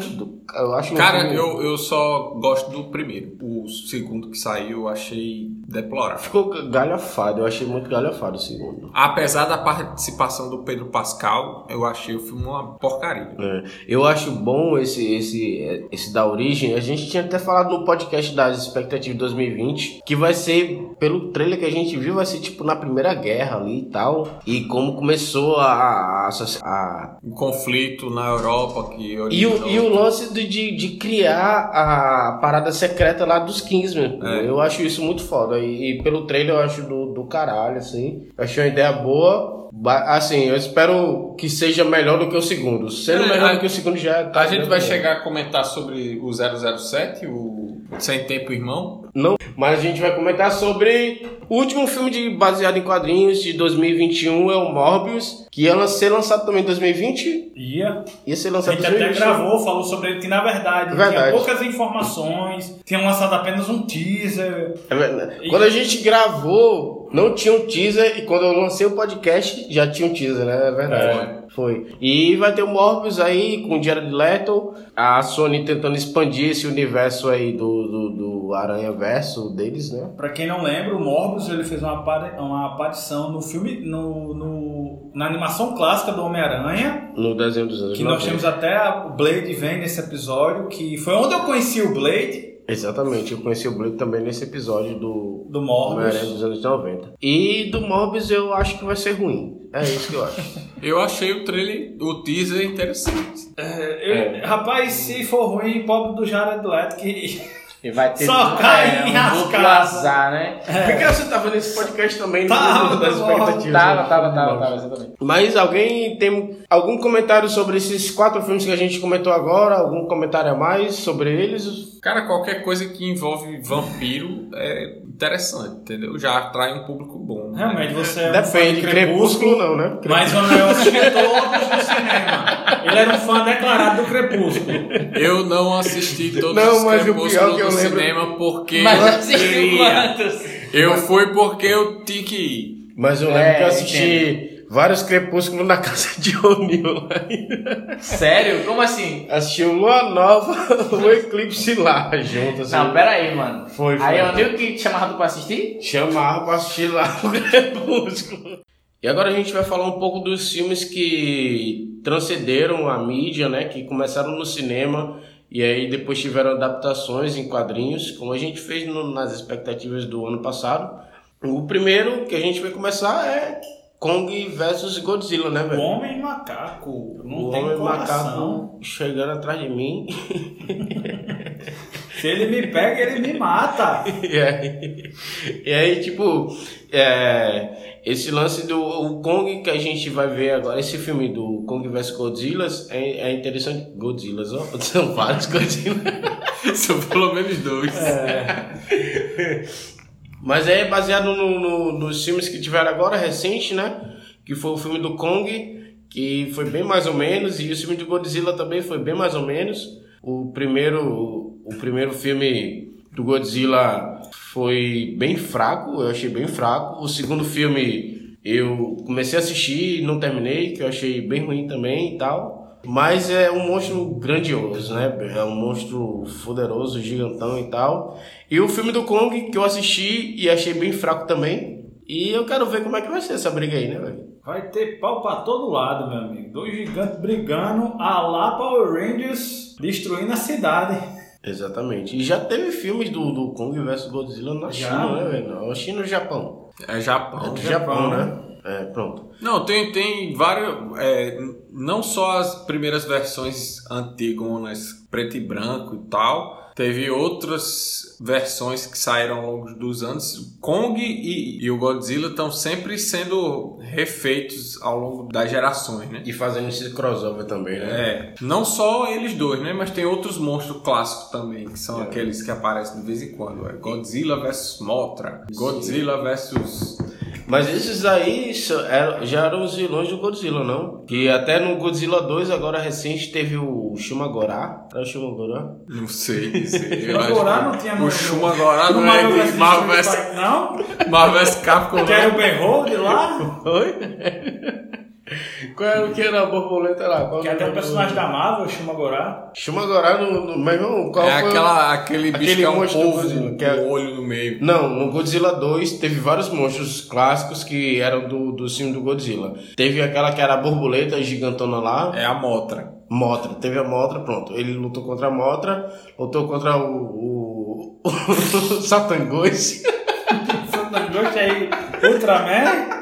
Eu acho um Cara, filme- eu, eu só gosto do primeiro. O segundo que saiu eu achei deplorável. Ficou galhafado, eu achei muito galhafado o segundo. Apesar da participação do Pedro Pascal, eu achei o filme uma porcaria. É, eu acho bom esse, esse, esse da origem. A gente tinha até falado no podcast das expectativas de 2020 que vai ser, pelo trailer que a gente viu, vai ser tipo na Primeira Guerra ali e tal. E como começou a. a, a- O conflito na Europa que e, o, e o lance de, de, de criar a parada secreta lá dos Kingsman. É. Eu acho isso muito foda. Hora. E, e pelo trailer eu acho do, do caralho, assim. Eu achei uma ideia boa. Assim, eu espero que seja melhor do que o segundo. Sendo É, melhor a- do que o segundo já tá A gente vai bom. chegar a comentar sobre o 007, o Sem Tempo Irmão. Não, mas a gente vai comentar sobre o último filme de, baseado em quadrinhos de 2021 é o Morbius, que ia ser lançado também em 2020. Ia. Ia ser A lançado em gente até 2021. gravou, falou sobre ele, que na verdade, Verdade. tinha poucas informações, tinham lançado apenas um teaser. É verdade. Quando a gente gravou, não tinha um teaser, e quando eu lancei o podcast, já tinha um teaser, né? É verdade. Foi. E vai ter o Morbius aí com o Jared Leto, a Sony tentando expandir esse universo aí do, do, do Aranha Verso deles, né? Pra quem não lembra, o Morbius ele fez uma, uma aparição no filme, no, no- na animação clássica do Homem-Aranha, No desenho dos anos que nós 90. temos até o Blade vem nesse episódio, que foi onde eu conheci o Blade, Exatamente, eu conheci o Blade também nesse episódio do do Morbius. dos anos 90. E do Morbius eu acho que vai ser ruim. É isso que eu acho. Eu achei o trailer, o teaser interessante. É, eu- Rapaz, se for ruim, pobre do Jared Leto, que E vai ter Só cai em um azar, né? Por que você tá vendo esse podcast também? Tava, das tava, expectativas, Tava, né? tava, tava, tava, exatamente. Mas alguém tem algum comentário sobre esses quatro filmes que a gente comentou agora? Algum comentário a mais sobre eles? Cara, qualquer coisa que envolve vampiro é interessante, entendeu? Já atrai um público bom. né? realmente você é um Depende, fã de Crepúsculo não, né? Mas o Manuel assistiu todos no cinema. Ele era um fã declarado do Crepúsculo. Eu não assisti todos Não, os Crepúsculos no lembro- cinema porque Mas eu assistiu queria. quantos? Eu fui porque eu tinha que ir. Mas eu lembro É, que eu assisti vários Crepúsculos na casa de O'Neill. Sério? Como assim? Assisti o Lua Nova, o Eclipse lá, junto assim. Não, pera aí, mano. Foi, foi. Aí eu nem que te chamava tu pra assistir? Chamava pra assistir lá o Crepúsculo. E agora a gente vai falar um pouco dos filmes que transcenderam a mídia, né? Que começaram no cinema e aí depois tiveram adaptações em quadrinhos, como a gente fez no- nas expectativas do ano passado. O primeiro que a gente vai começar é Kong versus Godzilla, né, O velho? homem macaco. Não O tem homem coração. macaco chegando atrás de mim. Se ele me pega, ele me mata. E aí, e aí, tipo, é, esse lance do o Kong que a gente vai ver agora, esse filme do Kong vs Godzilla é, é interessante. Godzilla, ó, são vários Godzilla. São pelo menos dois. Mas é baseado no, no- nos filmes que tiveram agora, recente, né? Que foi o filme do Kong, que foi bem mais ou menos, e o filme do Godzilla também foi bem mais ou menos. O primeiro, o primeiro filme do Godzilla foi bem fraco, eu achei bem fraco. O segundo filme eu comecei a assistir e não terminei, que eu achei bem ruim também e tal. Mas é um monstro grandioso, né? É um monstro poderoso, gigantão e tal. E o filme do Kong que eu assisti e achei bem fraco também. E eu quero ver como é que vai ser essa briga aí, né, velho? Vai ter pau pra todo lado, meu amigo. Dois gigantes brigando, a lá Power Rangers destruindo a cidade. Exatamente. E já teve filmes do, do Kong vs Godzilla na Já? China, né, velho? Na China e no Japão. É Japão. Do Japão, né? É, pronto. Não, tem, tem vários. é, não só as primeiras versões antigonas, preto e branco e tal. Teve outras versões que saíram ao longo dos anos. Kong e, e o Godzilla estão sempre sendo refeitos ao longo das gerações, né? E fazendo esse crossover também, né? É, não só eles dois, né? Mas tem outros monstros clássicos também, que são aqueles que aparecem de vez em quando. É Godzilla vs Mothra, Godzilla vs Mas esses aí eram- já eram os vilões do Godzilla, não? Que até no Godzilla 2, agora recente, teve o Shumagorá. Era o Shumagorá? Não sei dizer. Eu O acho Gorá que não tinha O no- Shuma Gorá No não é Marvel de. Marvel Não? Marvel. Capcom. Que era o não. Behold lá? Oi? Qual era o que era a borboleta lá? Qual Que até o personagem da Marvel, o Shumagorá. Shumagorá no, no. Mas não, qual É foi? aquela, aquele bicho aquele que é um polvo Godzilla, com que é- o olho no meio. Não, no Godzilla 2 teve vários monstros clássicos que eram do, do filme do Godzilla. Teve aquela que era a borboleta gigantona lá. É a Motra. Motra, teve a Motra, pronto. Ele lutou contra a Motra, lutou contra o. o, Satangos. Ghost aí, Ultraman.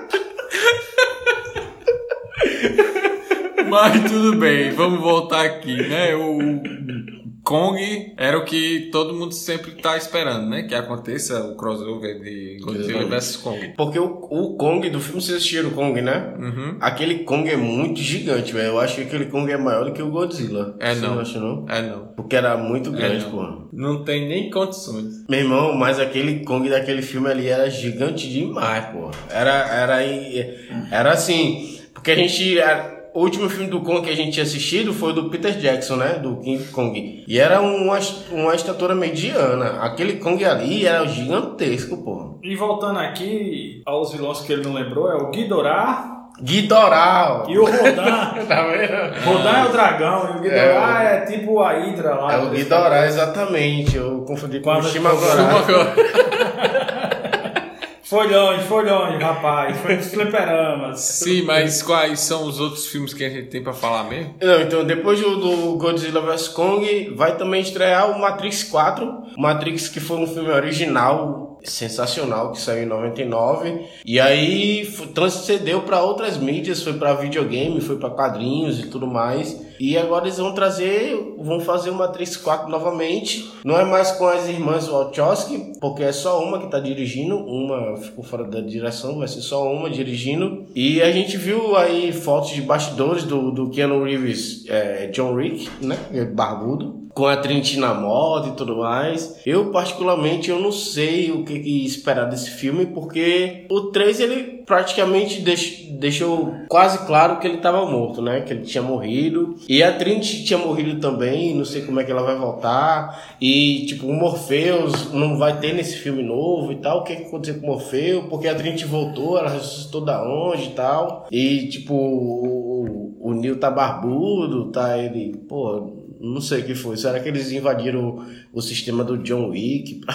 Mas tudo bem, vamos voltar aqui, né? O Kong era o que todo mundo sempre tá esperando, né? Que aconteça o crossover de Godzilla vs Kong. Porque o, o Kong do filme, vocês assistiram o Kong, né? Uhum. Aquele Kong é muito gigante, velho. Eu acho que aquele Kong é maior do que o Godzilla. É, Você não. acha, não? É não. Porque era muito grande, não. pô. Não tem nem condições. Meu irmão, mas aquele Kong daquele filme ali era gigante demais, pô. Era, era, era assim, porque a gente, o último filme do Kong que a gente tinha assistido foi o do Peter Jackson, né, do King Kong. E era uma, uma estatura mediana. Aquele Kong ali era gigantesco, pô. E voltando aqui aos vilões que ele não lembrou, é o Ghidorah Guidoral. e o Rodan. Tá vendo? Rodan é o dragão e o Ghidorah é, tipo a Hydra lá. É o Guidoral, exatamente. Eu confundi com o Quando- Shimagorá. Foi longe, foi longe, rapaz. Foi nos fliperamas. Sim, mas quais são os outros filmes que a gente tem pra falar mesmo? Não, então depois do, do Godzilla vs Kong, vai também estrear o Matrix 4. O Matrix que foi um filme original sensacional que saiu em 99 e aí transcendeu para outras mídias, foi para videogame, foi para quadrinhos e tudo mais. E agora eles vão trazer, vão fazer Matrix 4 novamente. Não é mais com as irmãs Wachowski, porque é só uma que tá dirigindo, uma ficou fora da direção, vai ser só uma dirigindo. E a gente viu aí fotos de bastidores do, do Keanu Reeves, é, John Wick, né? Barbudo com a Trinity na moda e tudo mais. Eu, particularmente, eu não sei o que, esperar desse filme, porque o 3, ele praticamente deix- deixou quase claro que ele estava morto, né? Que ele tinha morrido. E a Trinity tinha morrido também, não sei como é que ela vai voltar. E, tipo, o Morpheus não vai ter nesse filme novo e tal. O que, aconteceu com o Morpheus? Porque a Trinity voltou, ela ressuscitou da onde e tal. E, tipo, o, o Neil tá barbudo, tá ele... Pô, não sei o que foi. Será que eles invadiram o, o sistema do John Wick?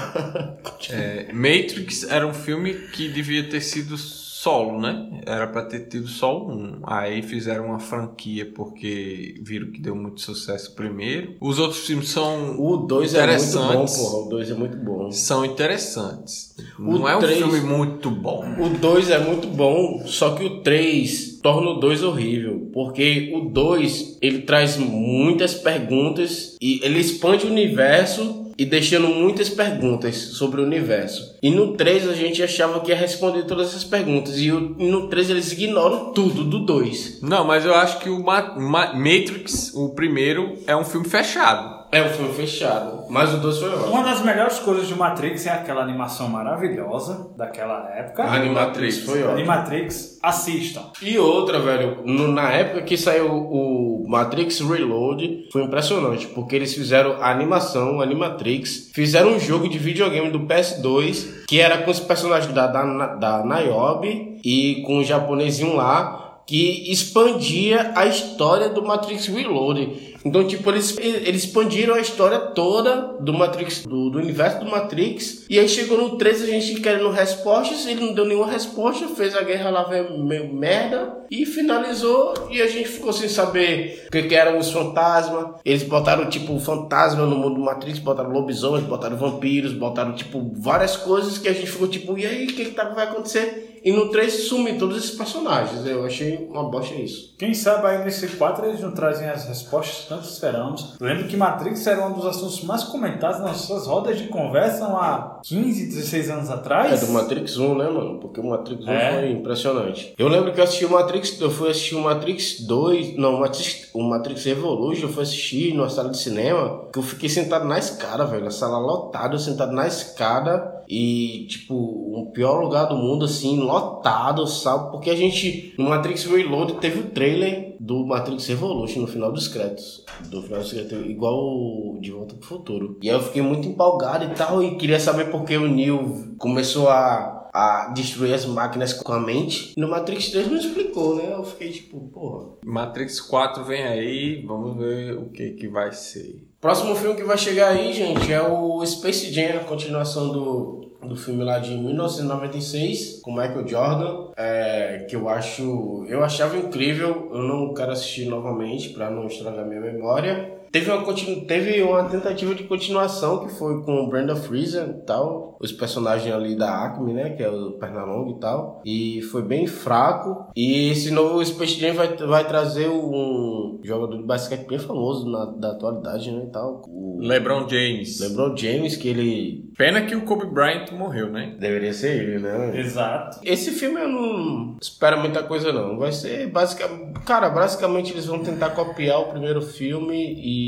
É, Matrix era um filme que devia ter sido solo, né? Era pra ter tido só um. Aí fizeram uma franquia porque viram que deu muito sucesso primeiro. Os outros filmes são o 2 é muito bom, Interessantes. porra. O 2 é muito bom. são interessantes. O Não é um três- filme muito bom. O 2 é muito bom, só que o 3 torna o 2 horrível. Porque o 2 ele traz muitas perguntas e ele expande o universo e deixando muitas perguntas sobre o universo. E no 3 a gente achava que ia responder todas essas perguntas. E, no 3 eles ignoram tudo do 2. Não, mas eu acho que o Ma- Ma- Matrix, o primeiro, é um filme fechado. É um filme fechado. Mas o 2 foi ótimo. Uma das melhores coisas de Matrix é aquela animação maravilhosa daquela época. A Animatrix foi ótimo. Animatrix, assistam. E outra, velho, no- na época que saiu o Matrix Reload, foi impressionante, porque eles fizeram a animação, a Animatrix, fizeram um jogo de videogame do PS2, que era com os personagens da, da, da Niobe e com o japonesinho lá, que expandia a história do Matrix Reload. Então, tipo, eles, eles expandiram a história toda do Matrix, do, do universo do Matrix. E aí chegou no 3 a gente querendo respostas, ele não deu nenhuma resposta, fez a guerra lá meio merda e finalizou. E a gente ficou sem saber o que, que eram os fantasmas. Eles botaram, tipo, fantasma no mundo do Matrix, botaram lobisomens, botaram vampiros, botaram, tipo, várias coisas que a gente ficou tipo, e aí, o que, que tá, vai acontecer? E no 3 sume todos esses personagens. Eu achei uma bosta isso. Quem sabe aí nesse 4 eles não trazem as respostas tanto esperamos. Lembro que Matrix era um dos assuntos mais comentados nas suas rodas de conversa há 15, 16 anos É atrás. do Matrix 1, né, mano? Porque o Matrix 1 É. foi impressionante. Eu lembro que eu assisti o Matrix, eu fui assistir o Matrix 2, não, o Matrix, o Matrix Revolution, eu fui assistir numa sala de cinema, que eu fiquei sentado na escada, velho, a sala lotada, eu sentado na escada e, tipo, o pior lugar do mundo, assim, lotado, sabe? Porque a gente, no Matrix Reload, teve o trailer do Matrix Revolution no final dos créditos. Do final dos créditos, igual De Volta pro Futuro. E aí eu fiquei muito empolgado e tal, e queria saber por que o Neo começou a a destruir as máquinas com a mente. No Matrix 3 não explicou, né? Eu fiquei tipo, porra. Matrix 4 vem aí, vamos ver o que que vai ser. Próximo filme que vai chegar aí, gente, é o Space Jam, a continuação do, do filme lá de 1996, com Michael Jordan, é, que eu acho, eu achava incrível, eu não quero assistir novamente pra não estragar minha memória. Teve uma. Teve uma tentativa de continuação que foi com o Brenda Fraser e tal, os personagens ali da Acme, né, que é o Pernalonga e tal, e foi bem fraco. E esse novo Space Jam vai, vai trazer um jogador de basquete bem famoso na, da atualidade, né, e tal, o LeBron James. LeBron James, que ele Pena que o Kobe Bryant morreu, né? deveria ser ele, né? Exato. Esse filme eu não espero muita coisa não. Vai ser basicamente, cara, basicamente eles vão tentar copiar o primeiro filme e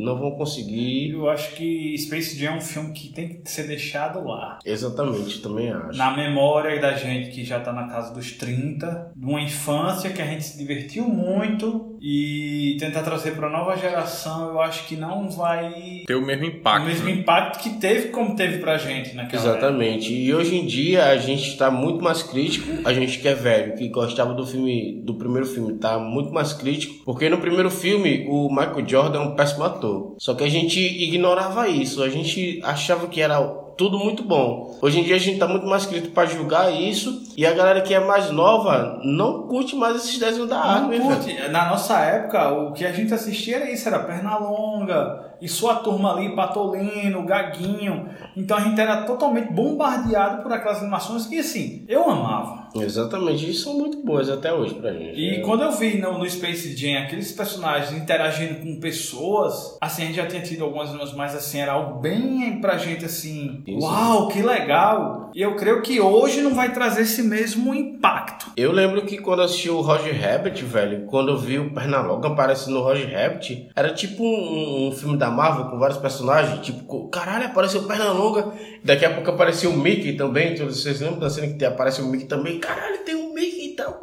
não vão conseguir. Eu acho que Space Jam é um filme que tem que ser deixado lá. Exatamente, também acho. Na memória da gente que já tá na casa dos 30, de uma infância que a gente se divertiu muito e tentar trazer pra nova geração, eu acho que não vai Ter o mesmo o impacto. mesmo né? impacto que teve como teve pra gente naquela época. Exatamente. E hoje em dia a gente está muito mais crítico. A gente que é velho, que gostava do filme, do primeiro filme, tá muito mais crítico. Porque no primeiro filme o Michael Jordan é um péssimo ator. Só que a gente ignorava isso. A gente achava que era tudo muito bom. Hoje em dia a gente tá muito mais crítico para julgar isso. E a galera que é mais nova não curte mais esses desenhos da Não Army, velho. curte. Na nossa época, o que a gente assistia era isso, era Pernalonga, e sua turma ali, Patolino, Gaguinho. Então a gente era totalmente bombardeado por aquelas animações que, assim, eu amava. Exatamente, e são muito boas até hoje pra gente. E né? quando eu vi no, no Space Jam aqueles personagens interagindo com pessoas, assim, a gente já tinha tido algumas animações, mas assim, era algo bem pra gente assim, Isso. uau, que legal. E eu creio que hoje não vai trazer esse mesmo impacto. Eu lembro que quando eu assisti o Roger Rabbit, velho, quando eu vi o Pernalonga aparecendo no Roger Rabbit, era tipo um, um filme da Marvel com vários personagens, tipo, caralho, apareceu o Pernalonga, daqui a pouco apareceu o Mickey também, então, vocês lembram da cena que aparece o Mickey também, caralho, tem um Mickey e tal,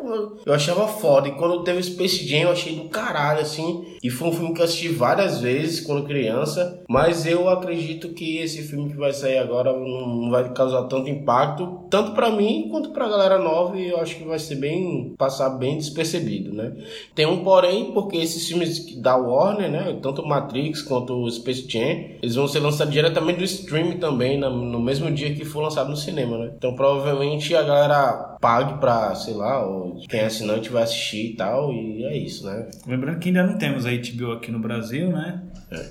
eu achava foda, e quando teve Space Jam eu achei do caralho, assim, e foi um filme que eu assisti várias vezes quando criança, mas eu acredito que esse filme que vai sair agora não vai causar tanto impacto, tanto pra mim quanto pra galera nova, e eu acho que vai ser bem, passar bem despercebido, né? Tem um porém, porque esses filmes da Warner, né, tanto Matrix quanto o Space Jam, eles vão ser lançados diretamente do stream também, no mesmo dia que for lançado no cinema, né? Então provavelmente a galera pague pra, sei lá, ou quem é assinante vai assistir e tal, e é isso, né? Lembrando que ainda não temos a HBO aqui no Brasil, né?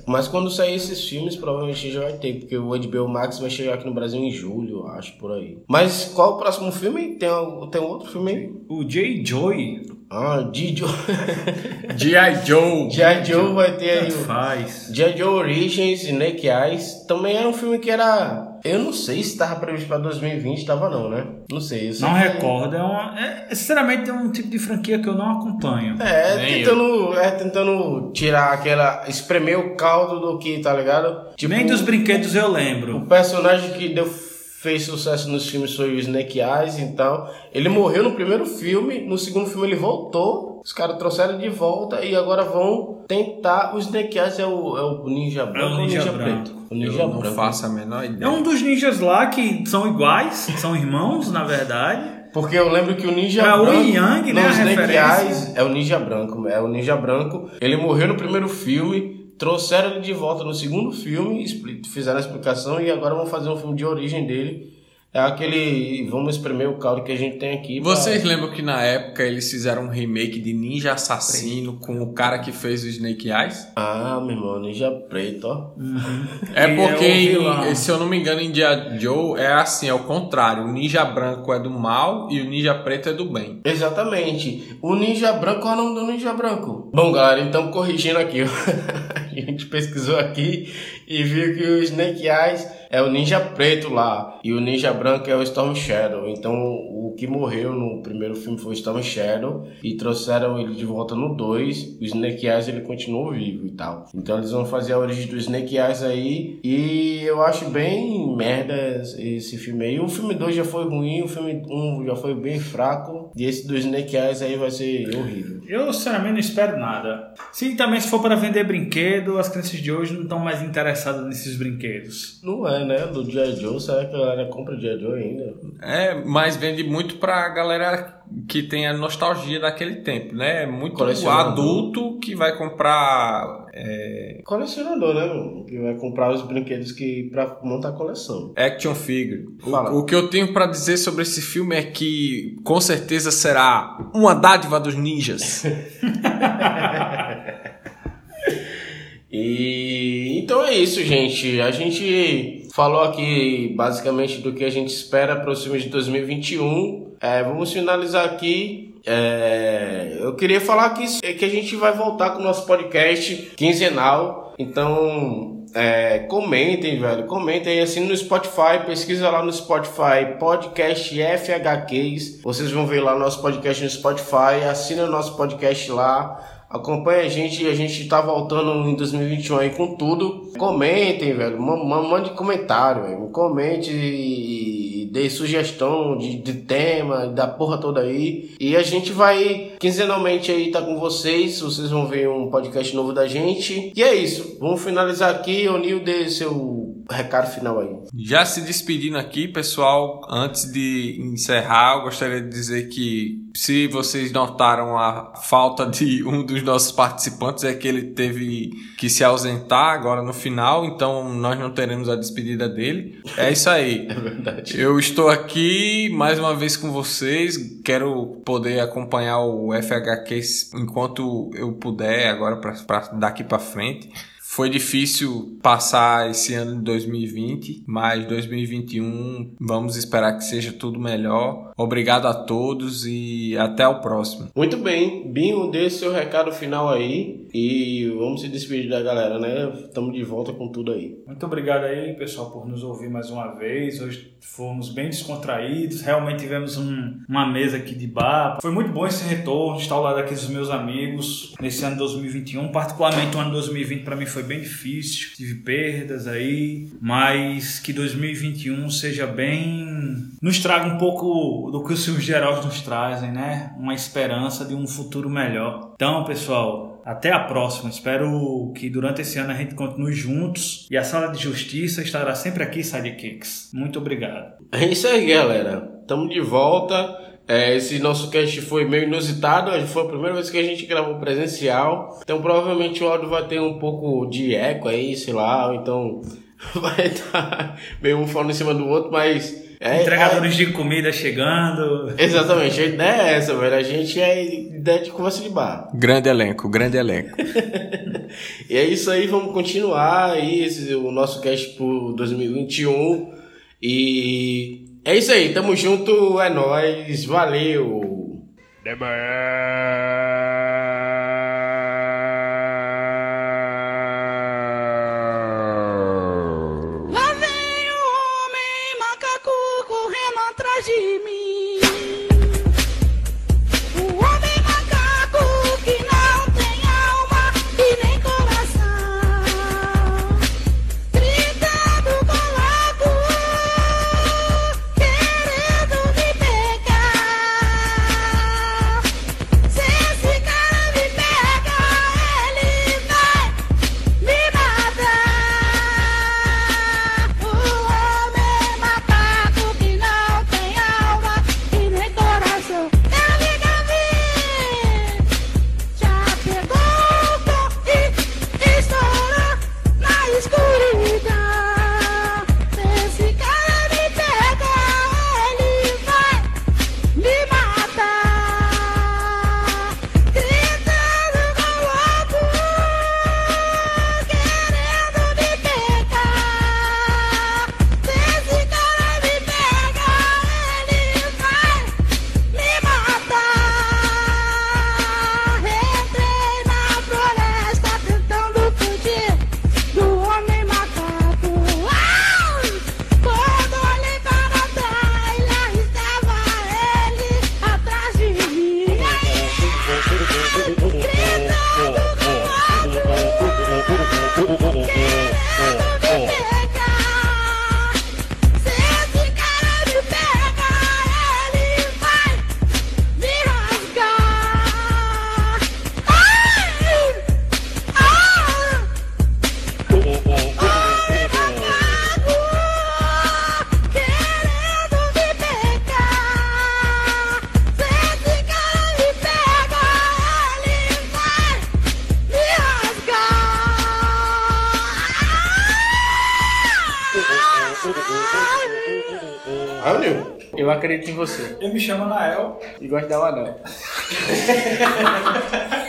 Mas quando sair esses filmes, provavelmente já vai ter, porque o HBO Max vai chegar aqui no Brasil em julho, acho, por aí. Mas qual o próximo filme? Tem, tem outro filme aí? O J. Joy Ah, G.I. Joe. G.I. Joe. G.I. Joe vai ter aí o faz. G.I. Joe Origins, Snake Eyes. Também era um filme que era... Eu não sei se tava previsto pra 2020, tava não, né? Não sei. Eu Não que- recordo. É, uma, é sinceramente é um tipo de franquia que eu não acompanho. É, Nem tentando, é tentando tirar aquela... Espremer o caldo do que, tá ligado? Tipo, Nem dos brinquedos eu O lembro. personagem que deu, fez sucesso nos filmes foi o Snake Eyes, então. Ele morreu no primeiro filme, no segundo filme ele voltou, os caras trouxeram ele de volta e agora vão tentar. O Snake Eyes é o, é o ninja branco ou o ninja ninja branco. preto? O Eu ninja não branco. faço a menor É ideia. um dos ninjas lá que são iguais, são irmãos, na verdade. Porque eu lembro que o ninja É o branco. Yang, né, Não, a o Snake referência. Eyes é o ninja branco. É o ninja branco. Ele morreu no primeiro filme. Trouxeram ele de volta no segundo filme, fizeram a explicação e agora vão fazer um filme de origem dele. É aquele. Vamos espremer o caldo que a gente tem aqui. pra- Vocês lembram que na época eles fizeram um remake de Ninja Assassino com o cara que fez o Snake Eyes? Ah, meu irmão, ninja preto, ó. É E porque, é se eu não me engano, em Dia Joe é assim, é o contrário. O ninja branco é do mal e o ninja preto é do bem. Exatamente. O ninja branco, qual é o nome do ninja branco? Bom, galera, então corrigindo aqui. a gente pesquisou aqui e viu que o Snake Eyes é o ninja preto lá. E o ninja branco é o Storm Shadow. Então, o que morreu no primeiro filme foi o Storm Shadow. E trouxeram ele de volta no 2. O Snake Eyes, ele continuou vivo e tal. Então, eles vão fazer a origem do Snake Eyes aí. E eu acho bem merda esse filme aí. O filme 2 já foi ruim. O filme 1 um já foi bem fraco. E esse do Snake Eyes aí vai ser horrível. Eu, sinceramente, não espero nada. Se também se for para vender brinquedo, as crianças de hoje não estão mais interessadas nesses brinquedos. Não é, né? Do G.I. Joe, será que a galera compra G.I. Joe ainda? É, mas vende muito pra galera que tem a nostalgia daquele tempo, né? Muito Colecionador. adulto que vai comprar é, Colecionador, né? mano? Que vai comprar os brinquedos que pra montar a coleção. action figure. O, o que eu tenho pra dizer sobre esse filme é que com certeza será uma dádiva dos ninjas. E então é isso, gente. A gente falou aqui basicamente do que a gente espera para os filmes de 2021. É, vamos finalizar aqui. É, eu queria falar que, que a gente vai voltar com o nosso podcast quinzenal. Então, é, comentem, velho. Comentem assim no Spotify. Pesquisa lá no Spotify Podcast FHQs. Vocês vão ver lá nosso podcast no Spotify. Assina o nosse podcast lá. Acompanha a gente, a gente tá voltando em 2021 aí com tudo. Comentem, velho. Ma- ma- Mande comentário, velho. Comente e, e dê sugestão de, de tema, da porra toda aí. E a gente vai quinzenalmente aí tá com vocês. Vocês vão ver um podcast novo da gente. E é isso. Vamos finalizar aqui. O Nil dê seu recado final aí. Já se despedindo aqui, pessoal, antes de encerrar, eu gostaria de dizer que se vocês notaram a falta de um dos nossos participantes, é que ele teve que se ausentar agora no final, então nós não teremos a despedida dele. É isso aí. É verdade. Eu estou aqui mais uma vez com vocês. Quero poder acompanhar o FHQ enquanto eu puder agora para daqui para frente. Foi difícil passar esse ano de 2020, mas 2021 vamos esperar que seja tudo melhor. Obrigado a todos e até o próximo. Muito bem, Binho, dê seu recado final aí e vamos se despedir da galera, né? Estamos de volta com tudo aí. Muito obrigado aí, pessoal, por nos ouvir mais uma vez. Hoje fomos bem descontraídos, realmente tivemos um- uma mesa aqui de bar. Foi muito bom esse retorno, estar ao lado aqui dos meus amigos nesse ano 2021. Particularmente o ano 2020 para mim foi bem difícil, tive perdas aí, mas que 2021 seja bem. nos traga um pouco do que os filmes gerais nos trazem, né? Uma esperança de um futuro melhor. Então, pessoal, até a próxima. Espero que durante esse ano a gente continue juntos. E a Sala de Justiça estará sempre aqui, Sidekicks. Muito obrigado. É isso aí, galera. Estamos de volta. É, esse nosso cast foi meio inusitado, foi a primeira vez que a gente gravou presencial. Então provavelmente o áudio vai ter um pouco de eco aí, sei lá, ou então vai estar meio um falando em cima do outro, mas. É, Entregadores de comida chegando. é- exatamente, a ideia é essa, velho. A gente é ideia de conversa de bar. Grande elenco, grande elenco. E é isso aí, vamos continuar aí esse, o nosso cast por 2021. E é isso aí, tamo junto, é nóis, valeu! Lá acredito em você. Eu me chamo Anael. E gosto de dar anel.